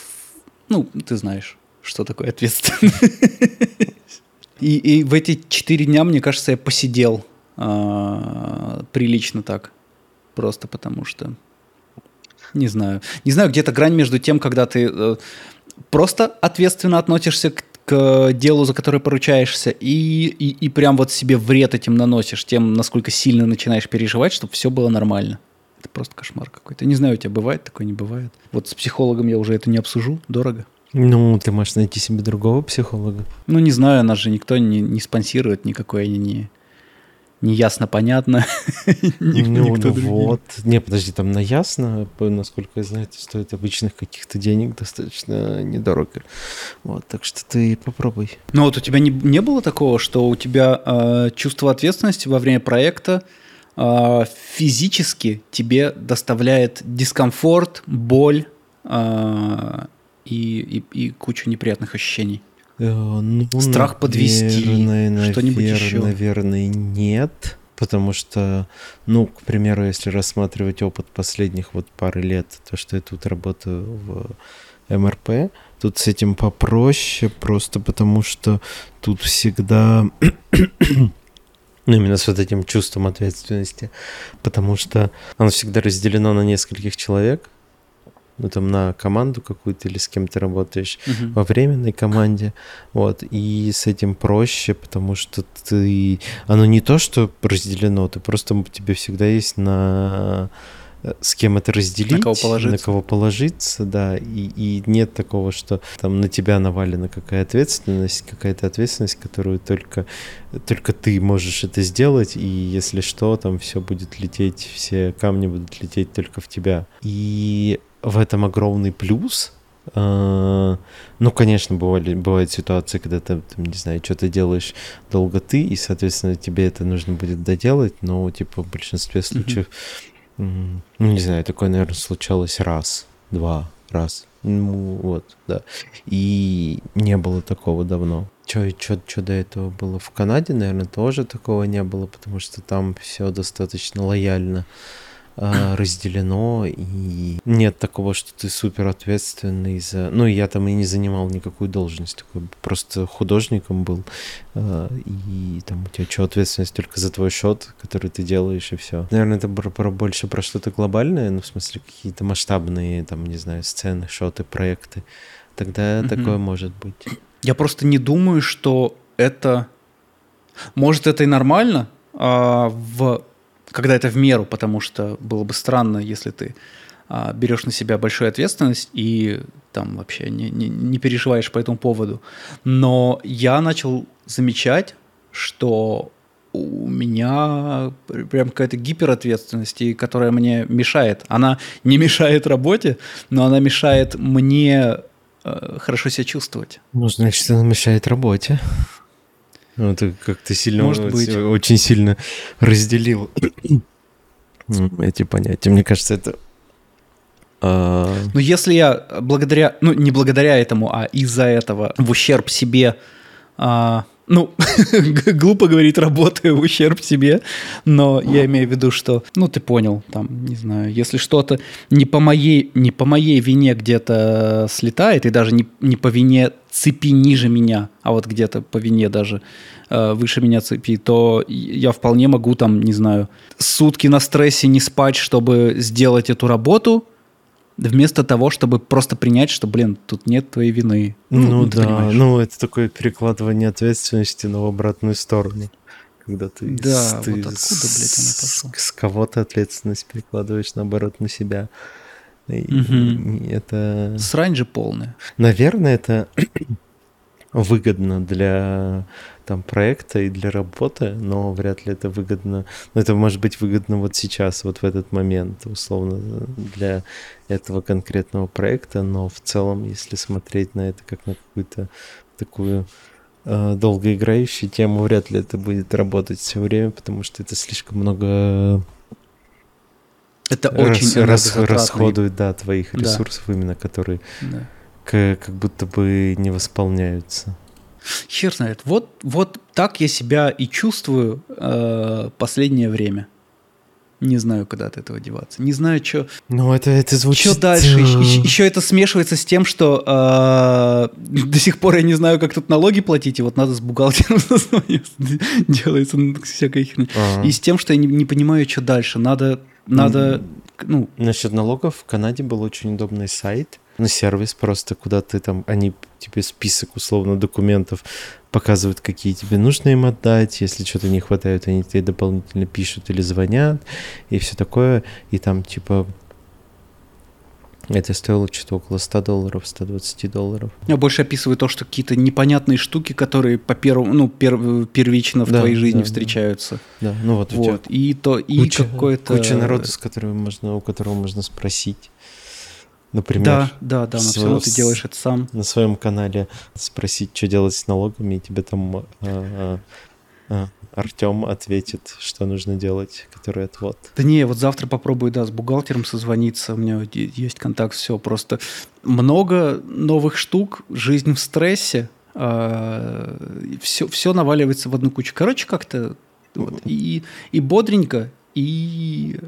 ну, ты знаешь, что такое ответственность. [laughs] И, и в эти четыре дня, мне кажется, я посидел а, прилично так, просто потому что, не знаю, не знаю, где-то грань между тем, когда ты э, просто ответственно относишься к к делу, за которое поручаешься, и, и, и прям вот себе вред этим наносишь, тем, насколько сильно начинаешь переживать, чтобы все было нормально. Это просто кошмар какой-то. Не знаю, у тебя бывает такое, не бывает. Вот с психологом я уже это не обсужу, дорого. Ну, ты можешь найти себе другого психолога. Ну, не знаю, нас же никто не, не спонсирует, никакой они не, неясно понятно. [laughs] ну, ну вот. Не, подожди, там на ясно, насколько я знаю, это стоит обычных каких-то денег достаточно недорого. Вот, так что ты попробуй. Ну вот у тебя не, не было такого, что у тебя э, чувство ответственности во время проекта э, физически тебе доставляет дискомфорт, боль э, и, и, и кучу неприятных ощущений? Э, ну, Страх подвести, наверное, что-нибудь еще? Наверное, нет. Потому что, ну, к примеру, если рассматривать опыт последних вот пары лет, то, что я тут работаю в МРП, тут с этим попроще, просто потому что тут всегда ну, именно с вот этим чувством ответственности, потому что оно всегда разделено на нескольких человек, ну, там, на команду какую-то или с кем ты работаешь угу. во временной команде, вот, и с этим проще, потому что ты, оно не то, что разделено, ты просто, тебе всегда есть на с кем это разделить, на кого положиться, на кого положиться да, и, и нет такого, что там на тебя навалена какая ответственность, какая-то ответственность, которую только, только ты можешь это сделать, и если что, там все будет лететь, все камни будут лететь только в тебя. И в этом огромный плюс, Uh, ну, конечно, бывали, бывают ситуации, когда ты, там, не знаю, что-то делаешь долго ты, и, соответственно, тебе это нужно будет доделать, но, типа, в большинстве случаев mm-hmm ну, не знаю, такое, наверное, случалось раз, два, раз. Ну, вот, да. И не было такого давно. Что что до этого было? В Канаде, наверное, тоже такого не было, потому что там все достаточно лояльно. А, разделено, и нет такого, что ты супер ответственный за... Ну, я там и не занимал никакую должность, такой просто художником был, а, и там у тебя что, ответственность только за твой счет, который ты делаешь, и все. Наверное, это про, про больше про что-то глобальное, ну, в смысле, какие-то масштабные, там, не знаю, сцены, шоты, проекты. Тогда mm-hmm. такое может быть. Я просто не думаю, что это... Может, это и нормально, а в когда это в меру, потому что было бы странно, если ты а, берешь на себя большую ответственность и там вообще не, не, не переживаешь по этому поводу. Но я начал замечать, что у меня прям какая-то гиперответственность, которая мне мешает. Она не мешает работе, но она мешает мне э, хорошо себя чувствовать. Ну, значит, она мешает работе. Ну, это как-то сильно, Может быть. очень сильно разделил [clears throat] эти понятия. Мне кажется, это... А... Ну, если я благодаря, ну, не благодаря этому, а из-за этого в ущерб себе а, ну, [laughs] глупо говорить, работаю в ущерб себе, но я имею в виду, что, ну, ты понял, там, не знаю, если что-то не по моей, не по моей вине где-то слетает, и даже не, не по вине цепи ниже меня, а вот где-то по вине даже э, выше меня цепи, то я вполне могу там, не знаю, сутки на стрессе не спать, чтобы сделать эту работу, Вместо того, чтобы просто принять, что, блин, тут нет твоей вины. Ну, ну да, понимаешь. ну это такое перекладывание ответственности на обратную сторону. Когда ты, да, ты вот откуда, блядь, она пошла? С, с кого-то ответственность перекладываешь, наоборот, на себя. Угу. это... Срань же полная. Наверное, это [clears throat] выгодно для там проекта и для работы, но вряд ли это выгодно. Ну, это может быть выгодно вот сейчас, вот в этот момент, условно, для этого конкретного проекта, но в целом, если смотреть на это как на какую-то такую э, долгоиграющую тему, вряд ли это будет работать все время, потому что это слишком много это очень рас, расходует, да, твоих ресурсов да. именно, которые да как будто бы не восполняются. Хер знает. Вот, вот так я себя и чувствую э, последнее время. Не знаю, куда от этого деваться. Не знаю, что. Ну, это, это звучит... Что дальше? Еще, еще это смешивается с тем, что э, до сих пор я не знаю, как тут налоги платить, и вот надо с бухгалтером [laughs] делается всякая херня. И с тем, что я не, не понимаю, что дальше. Надо, надо, ну... Насчет налогов. В Канаде был очень удобный сайт, на сервис. Просто, куда ты там, они тебе список условно документов показывают, какие тебе нужно им отдать, если что-то не хватает, они тебе дополнительно пишут или звонят, и все такое, и там типа это стоило что-то около 100 долларов, 120 долларов. Я больше описываю то, что какие-то непонятные штуки, которые по первому, ну, пер, первично в да, твоей жизни да, встречаются. Да, ну вот, вот. И то, и куча, какое-то... Куча народу, с которым можно, у которого можно спросить например. Да, да, да, но все равно ты делаешь это сам. На своем канале спросить, что делать с налогами, и тебе там а, а, а, Артем ответит, что нужно делать, который отвод. Да не, вот завтра попробую, да, с бухгалтером созвониться, у меня есть контакт, все, просто много новых штук, жизнь в стрессе, все, все наваливается в одну кучу. Короче, как-то вот, и, и бодренько, и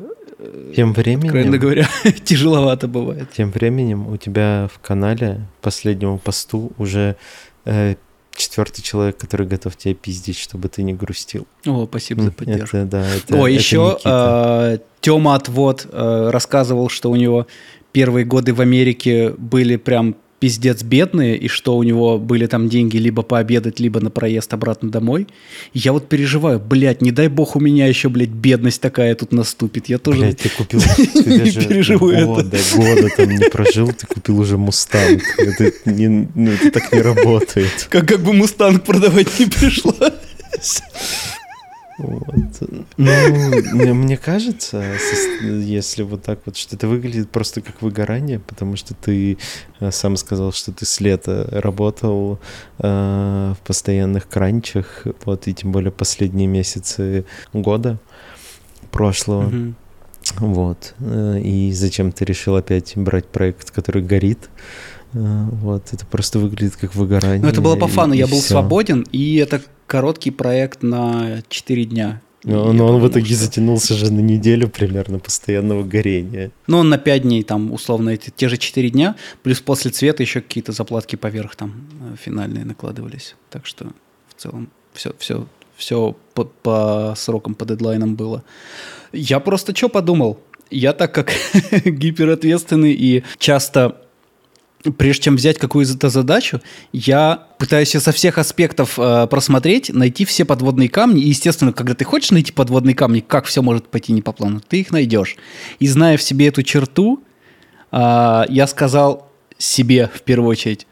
тем временем... Откровенно говоря, [laughs] тяжеловато бывает. Тем временем у тебя в канале последнему посту уже э, четвертый человек, который готов тебя пиздить, чтобы ты не грустил. О, спасибо за поддержку. Это, да, это, О, это еще э, Тёма Отвод э, рассказывал, что у него первые годы в Америке были прям пиздец бедные, и что у него были там деньги либо пообедать, либо на проезд обратно домой. И я вот переживаю, блядь, не дай бог у меня еще, блядь, бедность такая тут наступит. Я тоже Блядь, ты купил... [laughs] Ты не переживу это. года, года там не прожил, ты купил уже Мустанг. Это, не, ну, это так не работает. Как, как бы Мустанг продавать не пришлось. Вот. Ну, мне, мне кажется, если вот так вот, что это выглядит просто как выгорание, потому что ты э, сам сказал, что ты с лета работал э, в постоянных кранчах, вот, и тем более последние месяцы года прошлого. Мгм. Вот. э, И зачем ты решил опять брать проект, который горит? Э, Вот. Это просто выглядит как выгорание. Ну, это было по фану, и я был всё. свободен, и это короткий проект на 4 дня. Но, но он в итоге что- затянулся же на неделю примерно постоянного горения. Ну, он на 5 дней, там, условно, эти, те же 4 дня, плюс после цвета еще какие-то заплатки поверх там э, финальные накладывались. Так что в целом все, все, все по, по срокам, по дедлайнам было. Я просто что подумал? Я так как [laughs] гиперответственный и часто прежде чем взять какую-то задачу, я пытаюсь ее со всех аспектов э, просмотреть, найти все подводные камни. И, естественно, когда ты хочешь найти подводные камни, как все может пойти не по плану, ты их найдешь. И зная в себе эту черту, э, я сказал себе в первую очередь,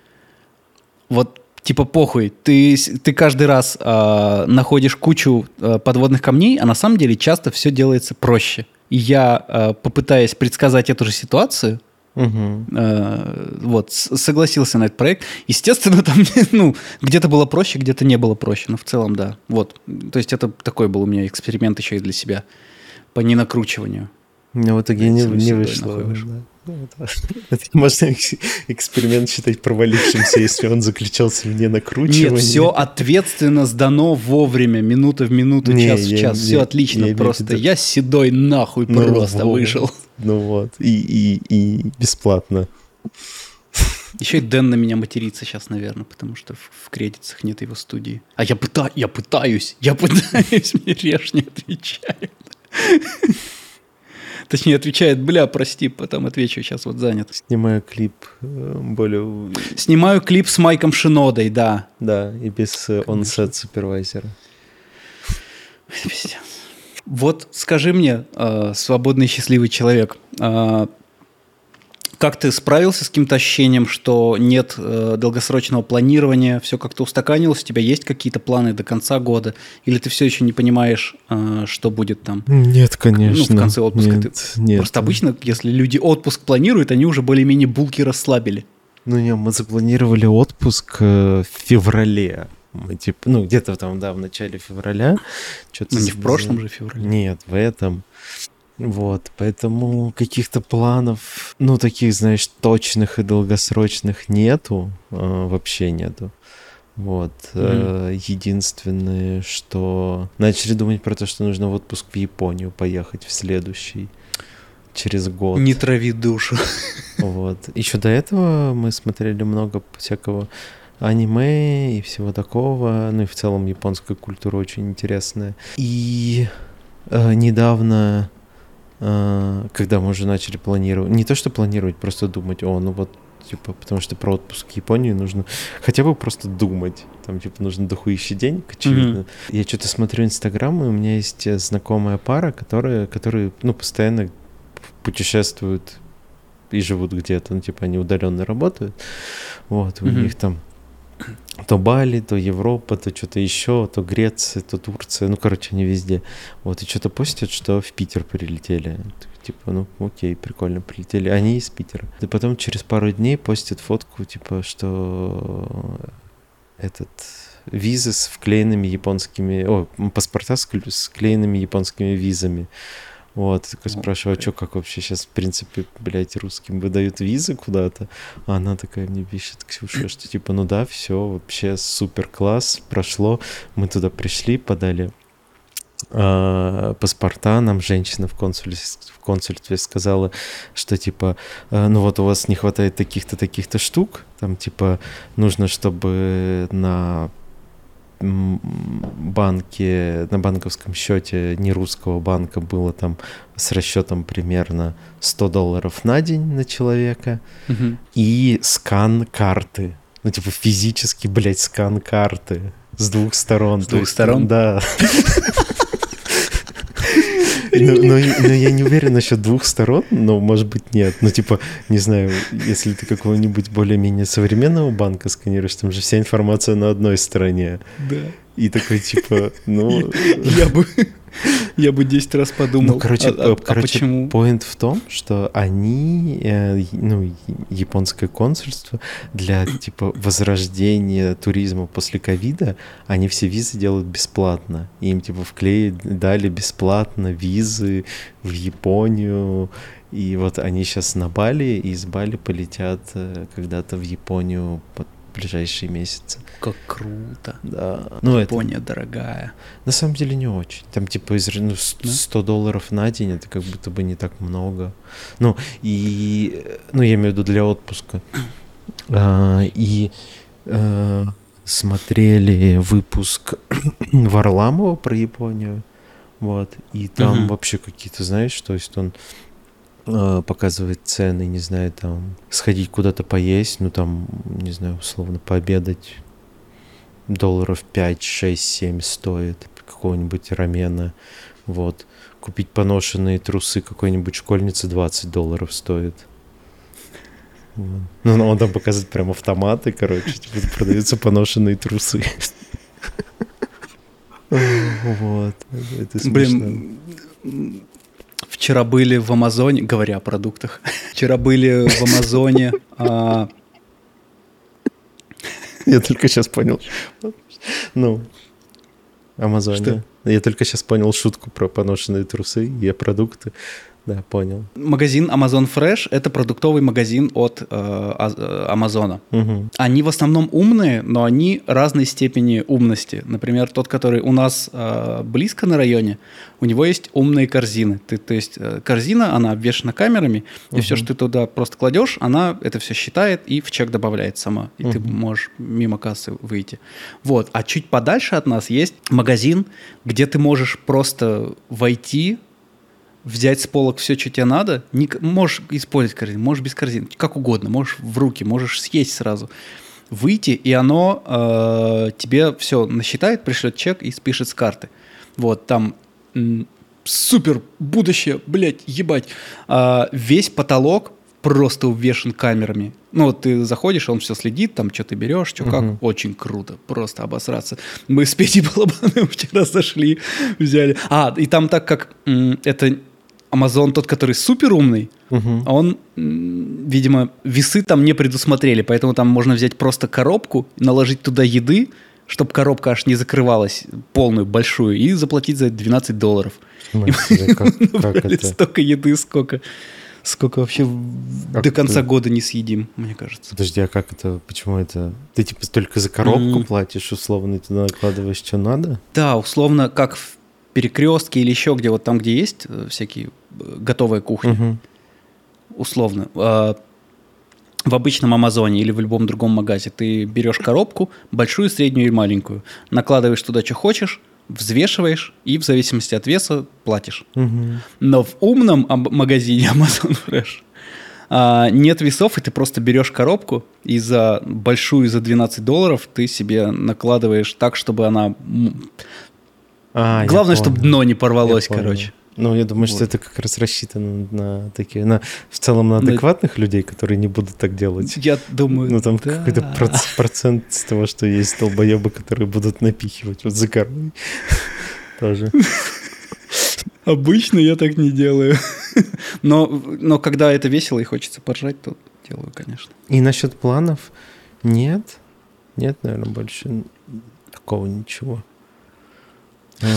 вот типа похуй, ты, ты каждый раз э, находишь кучу э, подводных камней, а на самом деле часто все делается проще. И я, э, попытаясь предсказать эту же ситуацию, Мгм. Э, вот, согласился на этот проект. Естественно, там, [laughs] ну, где-то было проще, где-то не было проще, но в целом, да. Вот, то есть это такой был у меня эксперимент еще и для себя по ненакручиванию. Но в итоге не, не вышло. да. Ну, [laughs] Можно экс- эксперимент считать провалившимся, если он заключался в ненакручивании. Нет, все ответственно сдано вовремя, минута в минуту, Не, час в час, я- все отлично, я просто я седой нахуй Ну, просто вот. вышел. Ну вот, и, и, и бесплатно. Еще и Дэн на меня матерится сейчас, наверное, потому что в, в кредитах нет его студии. А я, пыта, я пытаюсь, я пытаюсь, [laughs] мне Реш не отвечает. Точнее, отвечает, бля, прости, потом отвечу, сейчас вот занят. Снимаю клип э, более... Снимаю клип с Майком Шинодой, да. Да, и без э, онсет супервайзера. Пиздец. Вот скажи мне, э, свободный счастливый человек, э, как ты справился с каким-то ощущением, что нет э, долгосрочного планирования, все как-то устаканилось, у тебя есть какие-то планы до конца года, или ты все еще не понимаешь, э, что будет там? Нет, конечно. Ну, в конце отпуска нет, ты- нет. Просто обычно, если люди отпуск планируют, они уже более-менее булки расслабили. Ну, не, мы запланировали отпуск э, в феврале. Мы типа, ну, где-то там, да, в начале февраля. Что-то Ну, не в прошлом же феврале. Нет, в этом. Вот, поэтому каких-то планов, ну, таких, знаешь, точных и долгосрочных нету, э, вообще нету. Вот. э, единственное, что начали думать про то, что нужно в отпуск в Японию поехать в следующий через год. Не трави душу. Вот. Еще до этого мы смотрели много всякого аниме и всего такого. Ну и в целом японская культура очень интересная. И э, недавно, э, когда мы уже начали планировать, не то что планировать, просто думать, о, ну вот типа, потому что про отпуск в Японии нужно хотя бы просто думать. Там, типа, нужно дохуища денег, очевидно. Я что-то смотрю Инстаграм, и у меня есть э, знакомая пара, которая, которые, ну, постоянно путешествуют и живут где-то, ну, типа, они удаленно работают. Вот, у Мгм. них там [clears throat] то Бали, то Европа, то что-то еще, то Греция, то Турция, ну, короче, они везде. Вот, и что-то постят, что в Питер прилетели. Типа, ну, окей, прикольно, прилетели. Они из Питера. И потом через пару дней постят фотку, типа, что этот визы с вклеенными японскими, о, паспорта с вклеенными японскими визами. Вот, такой О, спрашиваю, а что, как вообще сейчас, в принципе, блядь, русским выдают визы куда-то? А она такая мне пишет, Ксюша, [clears throat] что типа, ну да, все, вообще супер класс, прошло. Мы туда пришли, подали а, паспорта, нам женщина в консульстве, в консульстве сказала, что типа, «А, ну вот у вас не хватает таких-то, таких-то штук, там типа нужно, чтобы на банке, на банковском счете нерусского банка было там с расчетом примерно 100 долларов на день на человека Мгм. и скан карты. Ну, типа физически, блядь, скан карты с двух сторон. С двух сторон? Да. [laughs] Ну, ну, и- ну, я не уверен насчет двух сторон, но, может быть, нет. Ну, типа, не знаю, если ты какого-нибудь более-менее современного банка сканируешь, там же вся информация на одной стороне. Да. И такой, типа, ну... Я бы, я бы 10 раз подумал. Ну, короче, а, а- э, а короче, почему? поинт в том, что они, э, ну, японское консульство для, типа, возрождения туризма после ковида, они все визы делают бесплатно. Им, типа, вклеили, дали бесплатно визы в Японию, и вот они сейчас на Бали, и из Бали полетят э, когда-то в Японию ближайшие месяцы. Как круто. Да. Ну, это Япония дорогая. на самом деле не очень. Там типа из, ну, с- Да? 100 долларов на день это как будто бы не так много. Ну, и, ну, я имею в виду для отпуска. А, и э, смотрели выпуск [clears throat] Варламова про Японию. Вот. И там Мгм. вообще какие-то, знаешь, то есть он э, показывает цены, не знаю, там, сходить куда-то поесть, ну, там, не знаю, условно, пообедать долларов 5, 6, 7 стоит какого-нибудь рамена. Вот. Купить поношенные трусы какой-нибудь школьницы 20 долларов стоит. Вот. Ну, ну, он там показывает прям автоматы, короче, типа продаются поношенные трусы. [laughs] Вот. Это смешно. Блин, вчера были в Амазоне, говоря о продуктах, [laughs] вчера были в Амазоне, [laughs] а, Я только сейчас понял. Ну, Амазоне. Я только сейчас понял шутку про поношенные трусы и продукты. Да, понял. магазин Amazon Fresh – это продуктовый магазин от э, А- Амазона. Мгм. Они в основном умные, но они разной степени умности. Например, тот, который у нас э, близко на районе, у него есть умные корзины. Ты, то есть э, корзина, она обвешена камерами, и все, что ты туда просто кладешь, она это все считает и в чек добавляет сама. И ты Мгм. можешь мимо кассы выйти. Вот. А чуть подальше от нас есть магазин, где ты можешь просто войти, взять с полок все, что тебе надо, не, можешь использовать корзину, можешь без корзины, как угодно, можешь в руки, можешь съесть сразу. Выйти, и оно э, тебе все насчитает, пришлет чек и спишет с карты. Вот, там супер будущее, блядь, ебать. А, весь потолок просто увешан камерами. Ну, вот ты заходишь, он все следит, там, что ты берешь, что как. Мгм. Очень круто, просто обосраться. Мы с Петей Балабановым [laughs] вчера зашли, взяли. А, и там так как это Amazon тот, который супер умный, Мгм. он, м, видимо, весы там не предусмотрели, поэтому там можно взять просто коробку, наложить туда еды, чтобы коробка аж не закрывалась полную, большую, и заплатить за 12 долларов. [laughs] Смысле, как, как Набрали это? столько еды, сколько, сколько вообще в- Как до конца ты- года не съедим, мне кажется. Подожди, а как это? Почему это? Ты типа только за коробку М. платишь, условно, и туда накладываешь, что надо? Да, условно, как в перекрестке или еще где, вот там, где есть э, всякие э, готовые кухни, Мгм. условно, а, в обычном Амазоне или в любом другом магазе ты берешь коробку, большую, среднюю и маленькую, накладываешь туда, что хочешь, взвешиваешь и в зависимости от веса платишь. Мгм. Но в умном магазине [laughs] Amazon Fresh а, нет весов, и ты просто берешь коробку, и за большую, за 12 долларов ты себе накладываешь так, чтобы она... А, Главное, чтобы дно не порвалось, короче. Ну, я думаю, что Вот. это как раз рассчитано на такие, на в целом на На- адекватных людей, которые не будут так делать. Я думаю... Ну, там да. какой-то проц- процент с того, что есть долбоебы, которые будут напихивать вот за кормой. [laughs] Тоже. [laughs] Обычно я так не делаю. [laughs] но, но когда это весело и хочется поржать, то делаю, конечно. И насчет планов нет. Нет, наверное, больше такого ничего.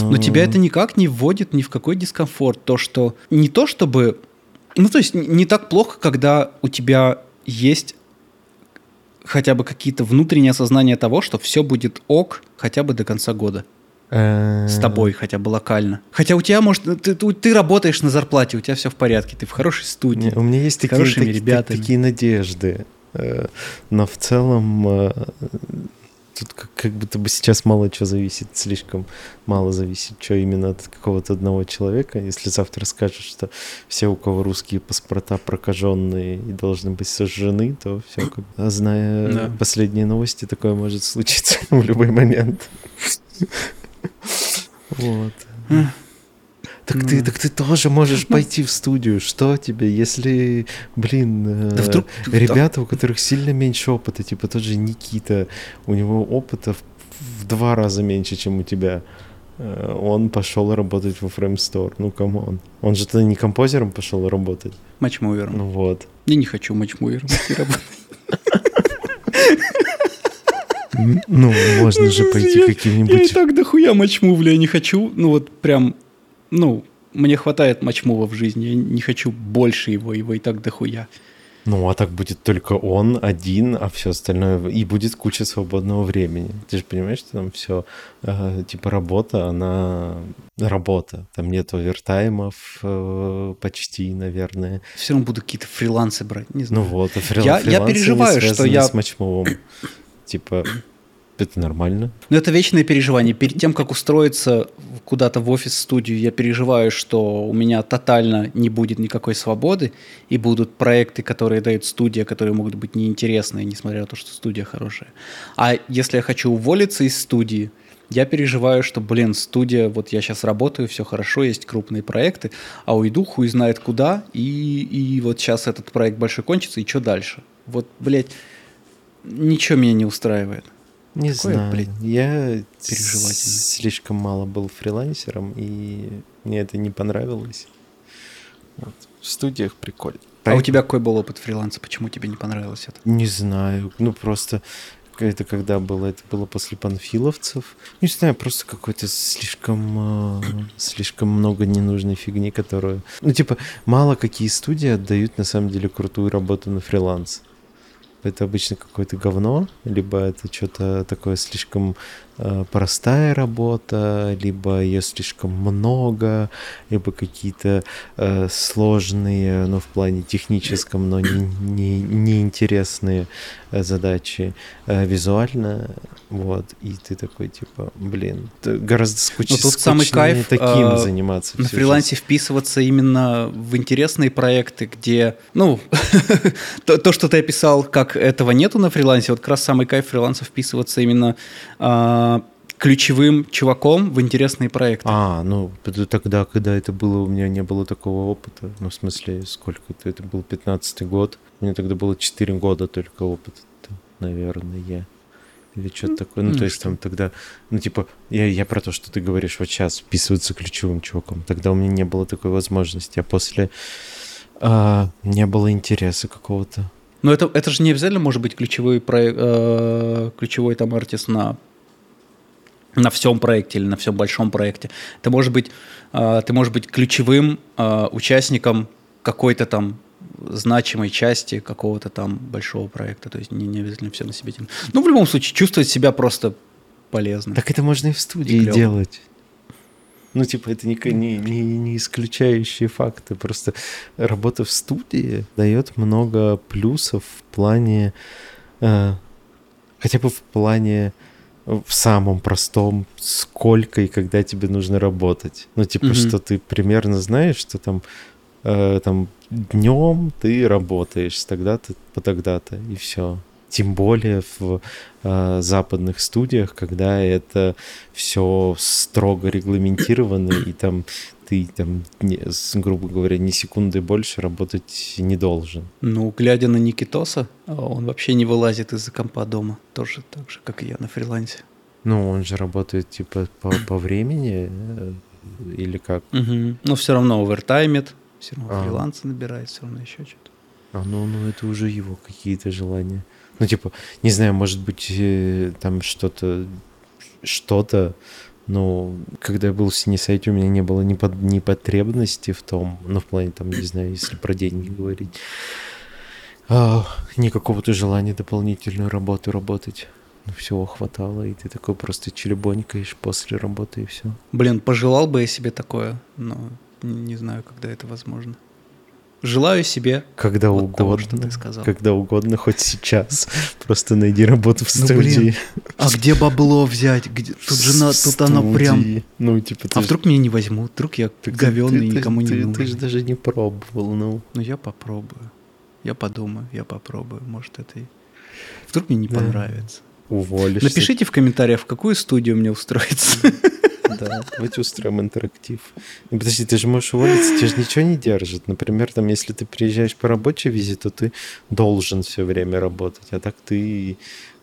Но тебя это никак не вводит ни в какой дискомфорт. То, что не то чтобы... Ну, то есть не так плохо, когда у тебя есть хотя бы какие-то внутренние осознания того, что все будет ок хотя бы до конца года. Э, С тобой хотя бы локально. Хотя у тебя, может, ты, ты- ты работаешь на зарплате, у тебя все в порядке, ты в хорошей студии. Не, У меня есть такие, хорошими таки- ребятами. такие надежды. Э, Но в целом, э, тут как, как будто бы сейчас мало чего зависит, слишком мало зависит, что именно от какого-то одного человека. Если завтра скажут, что все, у кого русские паспорта прокаженные и должны быть сожжены, то все, как, а зная да. последние новости, такое может случиться [laughs] в любой момент. [laughs] Вот. Так ну. ты, так ты тоже можешь пойти в студию. Что тебе, если, блин, э, да вдруг, ребята, у которых сильно меньше опыта, типа тот же Никита, у него опыта в, в два раза меньше, чем у тебя. Э, он пошел работать во Framestore. Ну, come on. Он же тогда не composer ом пошел работать. Matchmover ом. Ну вот. Я не хочу matchmover ом работать. Ну, можно же пойти каким-нибудь... Я и так дохуя матчмувля я не хочу. Ну, вот прям ну, мне хватает матчмува в жизни, я не хочу больше его, его и так дохуя. Ну, а так будет только он один, а все остальное... И будет куча свободного времени. Ты же понимаешь, что там все... Э, типа работа, она... Работа. Там нет овертаймов э, почти, наверное. Все равно буду какие-то фрилансы брать, не знаю. Ну вот, а фрил... я, я переживаю, что я... с матчмувом. Типа, это нормально. Но это вечное переживание. Перед тем, как устроиться куда-то в офис-студию, я переживаю, что у меня тотально не будет никакой свободы, и будут проекты, которые дает студия, которые могут быть неинтересные, несмотря на то, что студия хорошая. А если я хочу уволиться из студии, я переживаю, что, блин, студия, вот я сейчас работаю, все хорошо, есть крупные проекты, а уйду хуй знает куда, и, и вот сейчас этот проект большой кончится, и что дальше? Вот, блядь, ничего меня не устраивает. Не Какое, знаю. Блин, я слишком мало был фрилансером, и мне это не понравилось. Вот. В студиях прикольно. А у тебя какой был опыт фриланса? Почему тебе не понравилось это? Не знаю. Ну, просто это когда было? Это было после панфиловцев. Не знаю, просто какой-то слишком, э, слишком много ненужной фигни, которую... Ну, типа, мало какие студии отдают на самом деле крутую работу на фриланс это обычно какое-то говно, либо это что-то такое слишком простая работа, либо ее слишком много, либо какие-то э, сложные, но ну, в плане техническом, но не, не, неинтересные э, задачи э, визуально, вот, и ты такой, типа, блин, гораздо скучнее тут самый кайф таким э, заниматься. На фрилансе жизнь. вписываться именно в интересные проекты, где, ну, [laughs] то, то, что ты описал, как этого нету на фрилансе, вот как раз самый кайф фриланса вписываться именно э, ключевым чуваком в интересные проекты. А, ну тогда, когда это было, у меня не было такого опыта. Ну, в смысле, сколько это? Это был 15-й год. У меня тогда было 4 года только опыта, наверное. Или что-то такое. Ну, ну то есть что? там тогда, ну, типа, я, я про то, что ты говоришь вот сейчас, вписываться ключевым чуваком. Тогда у меня не было такой возможности. А после а, не было интереса какого-то. Но это, это же не обязательно может быть ключевой, проект, э, ключевой там артист на на всем проекте или на всем большом проекте. Ты можешь быть, э, ты можешь быть ключевым э, участником какой-то там значимой части какого-то там большого проекта. То есть не, не обязательно все на себе тянуть. Ну, в любом случае, чувствовать себя просто полезно. Так это можно и в студии и делать. Ну, типа, это не, не, не, не исключающие факты. Просто работа в студии дает много плюсов в плане... Э, хотя бы в плане в самом простом, сколько и когда тебе нужно работать. Ну, типа, mm-hmm. что ты примерно знаешь, что там, э, там днем ты работаешь тогда-то по тогда-то, и все. Тем более в э, западных студиях, когда это все строго регламентировано, и там ты там, не, грубо говоря, ни секунды больше работать не должен. Ну, глядя на Никитоса, он вообще не вылазит из-за компа дома. Тоже так же, как и я на фрилансе. Ну, он же работает типа по, по времени э, или как? Угу. Но все равно овертаймит, все равно а. фриланса набирает, все равно еще что-то. А, ну, ну, это уже его какие-то желания. Ну, типа, не знаю, может быть, э, там что-то, что-то, но когда я был в Синесайте, у меня не было ни, под, ни потребности в том, ну, в плане, там, не знаю, если про деньги говорить, а, ни какого-то желания дополнительную работу работать. Ну, всего хватало, и ты такой просто челебонькаешь после работы, и все. Блин, пожелал бы я себе такое, но не знаю, когда это возможно. Желаю себе Когда вот того, угодно. что ты сказал. Когда угодно, хоть сейчас. Просто найди работу в Ну, студии. блин, А где бабло взять? Где... Тут же на... Тут оно прям... Ну, типа, ты А ж- вдруг меня не возьмут? Вдруг я ты- ты- никому не ты- нужен? Ты же даже не пробовал, ну. Ну, я попробую. Я подумаю, я попробую. Может, это и... Вдруг мне не Да. понравится. Уволишься. Напишите в комментариях, в какую студию мне устроиться. Да, давайте устроим интерактив. Ну, Подожди, ты же можешь уволиться, тебя же ничего не держит. Например, там, если ты приезжаешь по рабочей визе, то ты должен все время работать, а так ты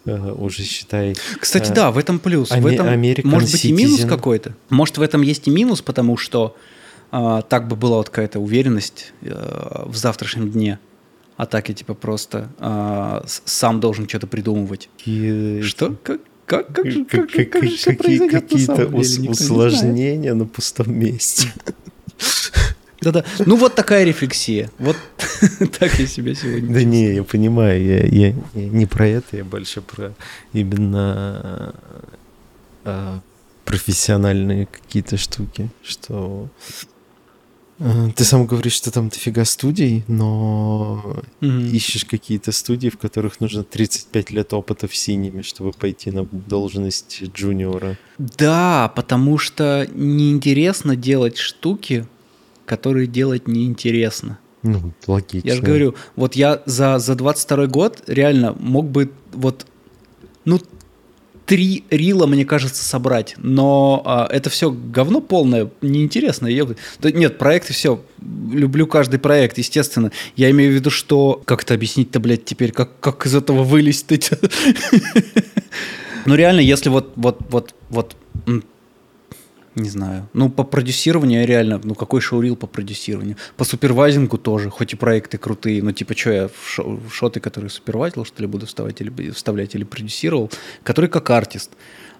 э, уже считай... Кстати, Э, да, в этом плюс. В этом American может быть и минус какой-то. Может, в этом есть и минус, потому что а, так бы была вот какая-то уверенность э, в завтрашнем дне. А так я типа просто с- сам должен что-то придумывать. какие- Что? Как? Как, как, же, как- как, как же все произойдет какие-то ус- усложнения на пустом месте. [laughs] Да-да. Ну вот такая рефлексия. Вот [laughs] так я себя сегодня Да не, я понимаю, я, я- я не про это, я больше про именно э, профессиональные какие-то штуки, что ты сам говоришь, что там дофига студий, но Мгм. ищешь какие-то студии, в которых нужно 35 лет опыта в синеме, чтобы пойти на должность джуниора. Да, потому что неинтересно делать штуки, которые делать неинтересно. Ну, логично. Я же говорю, вот я за, за 22 год реально мог бы вот, ну, три рила, мне кажется, собрать, но а, это все говно полное, неинтересно. Я, да нет, проекты все, люблю каждый проект, естественно. Я имею в виду, что, как это объяснить-то, блядь, теперь, как, как из этого вылезть [laughs] Ну реально, если вот, вот, вот, вот, не знаю, ну по продюсированию я реально, ну какой шоурил по продюсированию? По супервайзингу тоже, хоть и проекты крутые, но типа что я в, шо- в шоты, которые супервайзил, что ли, буду вставать или, вставлять или продюсировал, который как артист.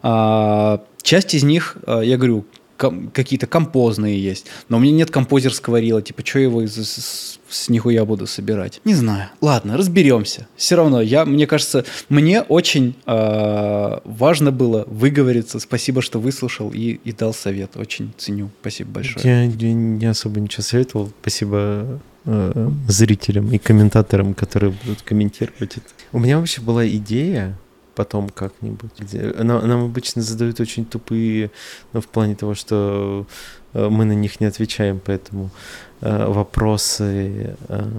А, часть из них, а, я говорю, ком- какие-то композные есть, но у меня нет композерского рила, типа что его из, с, с нихуя буду собирать? Не знаю. Ладно, разберемся. Все равно, я, мне кажется, мне очень а, важно было выговориться. Спасибо, что выслушал и, и дал совет. Очень ценю. Спасибо большое. Я не, не особо ничего советовал. Спасибо э, зрителям и комментаторам, которые будут комментировать это. У меня вообще была идея потом как-нибудь. Нам, нам обычно задают очень тупые, ну, в плане того, что э, мы на них не отвечаем, поэтому э, вопросы э,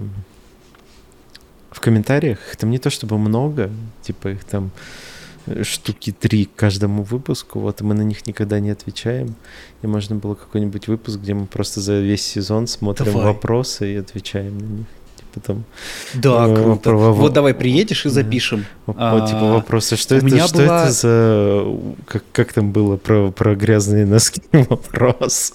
в комментариях, их там не то чтобы много, типа их там э, штуки три к каждому выпуску, вот мы на них никогда не отвечаем. И можно было какой-нибудь выпуск, где мы просто за весь сезон смотрим Давай. вопросы и отвечаем на них. Типа там, Да, э, круто. во- Вот давай приедешь и запишем. А, типа вопросы, что это, что была- это за, как, как там было про, про грязные носки [laughs] вопрос.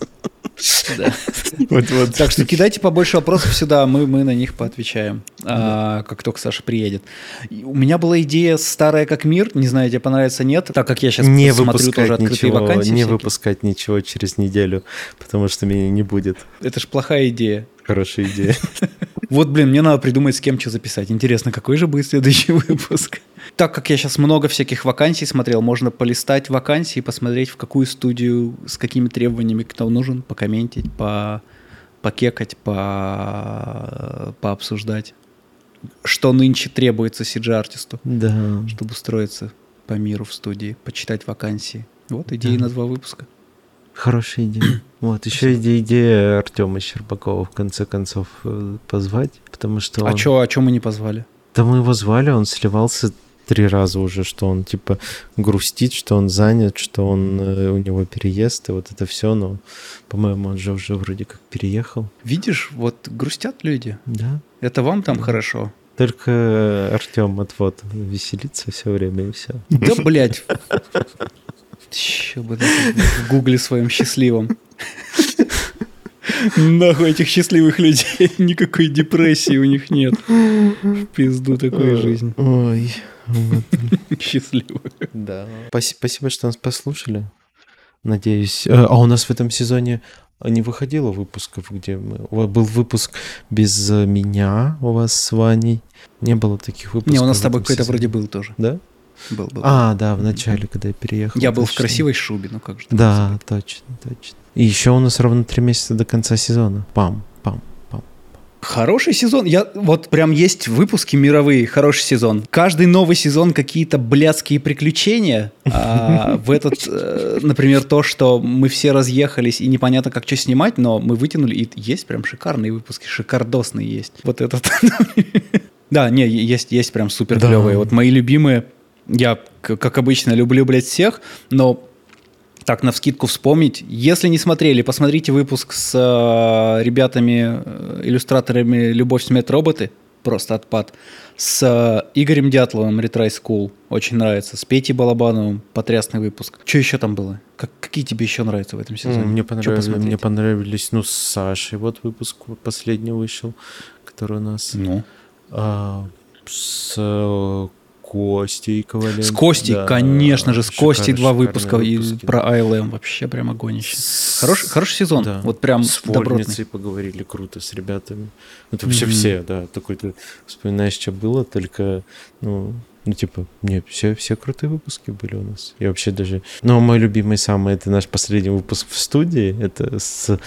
Так что кидайте побольше вопросов сюда, мы, мы на них поотвечаем, а, как только Саша приедет. У меня была идея старая как мир, не знаю, тебе понравится нет, так как я сейчас не смотрю выпускать тоже открытые ничего, вакансии. не выпускать ничего через неделю, потому что меня не будет. Это ж плохая идея. Хорошая идея. [laughs] Вот, блин, мне надо придумать, с кем что записать. Интересно, какой же будет следующий [laughs] выпуск? Так как я сейчас много всяких вакансий смотрел, можно полистать вакансии, посмотреть, в какую студию, с какими требованиями кто нужен, покомментить, по, покекать, по, пообсуждать. Что нынче требуется CG-артисту, Да. чтобы устроиться по миру в студии, почитать вакансии. Вот идеи Да. на два выпуска. Хорошая идея. [coughs] Вот, еще идея, идея Артема Щербакова в конце концов э, позвать, потому что А он... чё, а чё мы не позвали? Да мы его звали, он сливался три раза уже, что он типа грустит, что он занят, что он э, у него переезд, и вот это все, но, по-моему, он же уже вроде как переехал. Видишь, вот грустят люди. Да. Это вам там Да. хорошо. Только Артем от вот веселится все время и все. Да, блядь. Еще бы в гугле своем счастливом. Нахуй этих счастливых людей. [laughs] Никакой депрессии у них нет. В пизду такая жизнь. Ой. Вот. [laughs] Счастливая. Да. Спаси- Спасибо, что нас послушали. Надеюсь. э, А у нас в этом сезоне не выходило выпусков, где мы... Был выпуск без меня у вас с Ваней. Не было таких выпусков. Не, у нас с тобой какой-то вроде был тоже. Да? Был, был. А, да, в начале, когда я переехал. Я был в красивой шубе, ну как же. Да, точно, точно. И еще у нас ровно три месяца до конца сезона. Пам. Хороший сезон. Я вот прям есть выпуски мировые, хороший сезон. Каждый новый сезон какие-то блядские приключения. А в этот, э, например, то, что мы все разъехались и непонятно, как что снимать, но мы вытянули, и есть прям шикарные выпуски, шикардосные есть. Вот этот. [laughs] Да, не, есть, есть прям супер клевые. Вот мои любимые, я, как обычно, люблю, блядь, всех, но так, на вскидку вспомнить. Если не смотрели, посмотрите выпуск с э, ребятами, э, иллюстраторами «Любовь, смерть, роботы». Просто отпад. С э, Игорем Дятловым «Retry School». Очень нравится. С Петей Балабановым. Потрясный выпуск. Что еще там было? Как, какие тебе еще нравятся в этом сезоне? Мне понравились, мне понравились, ну, с Сашей. Вот выпуск последний вышел, который у нас... Ну? А, с э, Костей Коваленко. С Костей, да, конечно же, с Костей два выпуска и про АЛМ вообще прям огонь Хороший, хороший сезон, да. вот прям С Вольницей поговорили круто с ребятами. Это вообще mm-hmm. все, да, такой ты вспоминаешь, что было, только, ну, ну, типа, не, все, все крутые выпуски были у нас. И вообще даже... Ну, мой любимый самый, это наш последний выпуск в студии, это с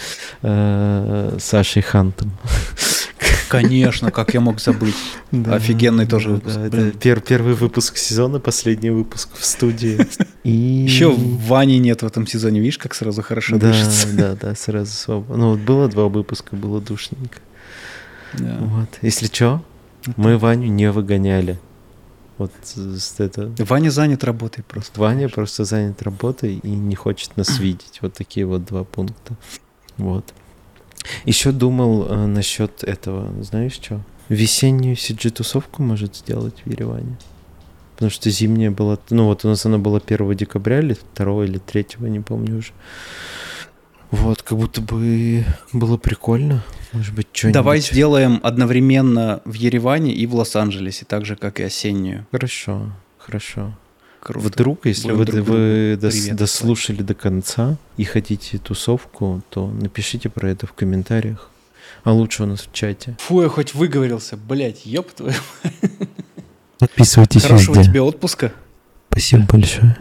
э, Сашей Хантом. Конечно, как я мог забыть. Да, Офигенный тоже да, выпуск. Да, это пер, первый выпуск сезона, последний выпуск в студии. [laughs] И... Еще Вани нет в этом сезоне, видишь, как сразу хорошо да, дышится. Да, да, сразу свободно. Ну, вот было два выпуска, было душненько. Да. Вот. Если что, мы Ваню не выгоняли. Вот это... Ваня занят работой просто. Ваня просто занят работой и не хочет нас [clears throat] видеть. Вот такие вот два пункта. Вот. Еще думал э, насчет этого, знаешь что? Весеннюю CG-тусовку может сделать в Ереване. Потому что зимняя была... Ну вот у нас она была 1 декабря или 2 или 3, не помню уже. Вот, как будто бы было прикольно. Может быть, что-нибудь. Давай сделаем одновременно в Ереване и в Лос-Анджелесе, так же, как и осеннюю. Хорошо, хорошо. Круто. Вдруг, если вы, друг вы дос, дослушали до конца и хотите тусовку, то напишите про это в комментариях. А лучше у нас в чате. Фу, я хоть выговорился, блять, ёб твою. Подписывайтесь Хорошего везде. тебе отпуска. Спасибо большое.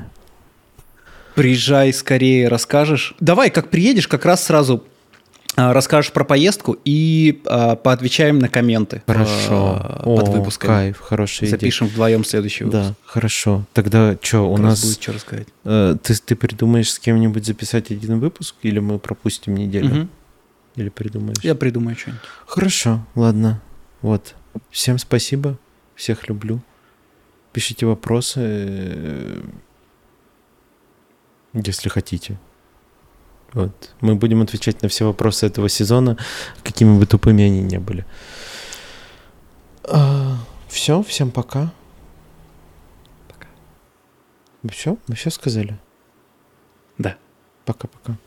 Приезжай скорее, расскажешь. Давай, как приедешь, как раз сразу расскажешь про поездку и а, поотвечаем на комменты. Хорошо. А, под выпуском. Кайф, хорошая идея. Запишем вдвоем следующий выпуск. Да, хорошо. Тогда что, у нас... будет что рассказать. Э, ты, ты придумаешь с кем-нибудь записать один выпуск, или мы пропустим неделю? Угу. Или придумаешь? Я придумаю что-нибудь. Хорошо, ладно. Вот. Всем спасибо. Всех люблю. Пишите вопросы, э, если хотите. Вот. Мы будем отвечать на все вопросы этого сезона, какими бы тупыми они ни были. А, все, всем пока. Пока. Все, мы все сказали? Да. Пока-пока.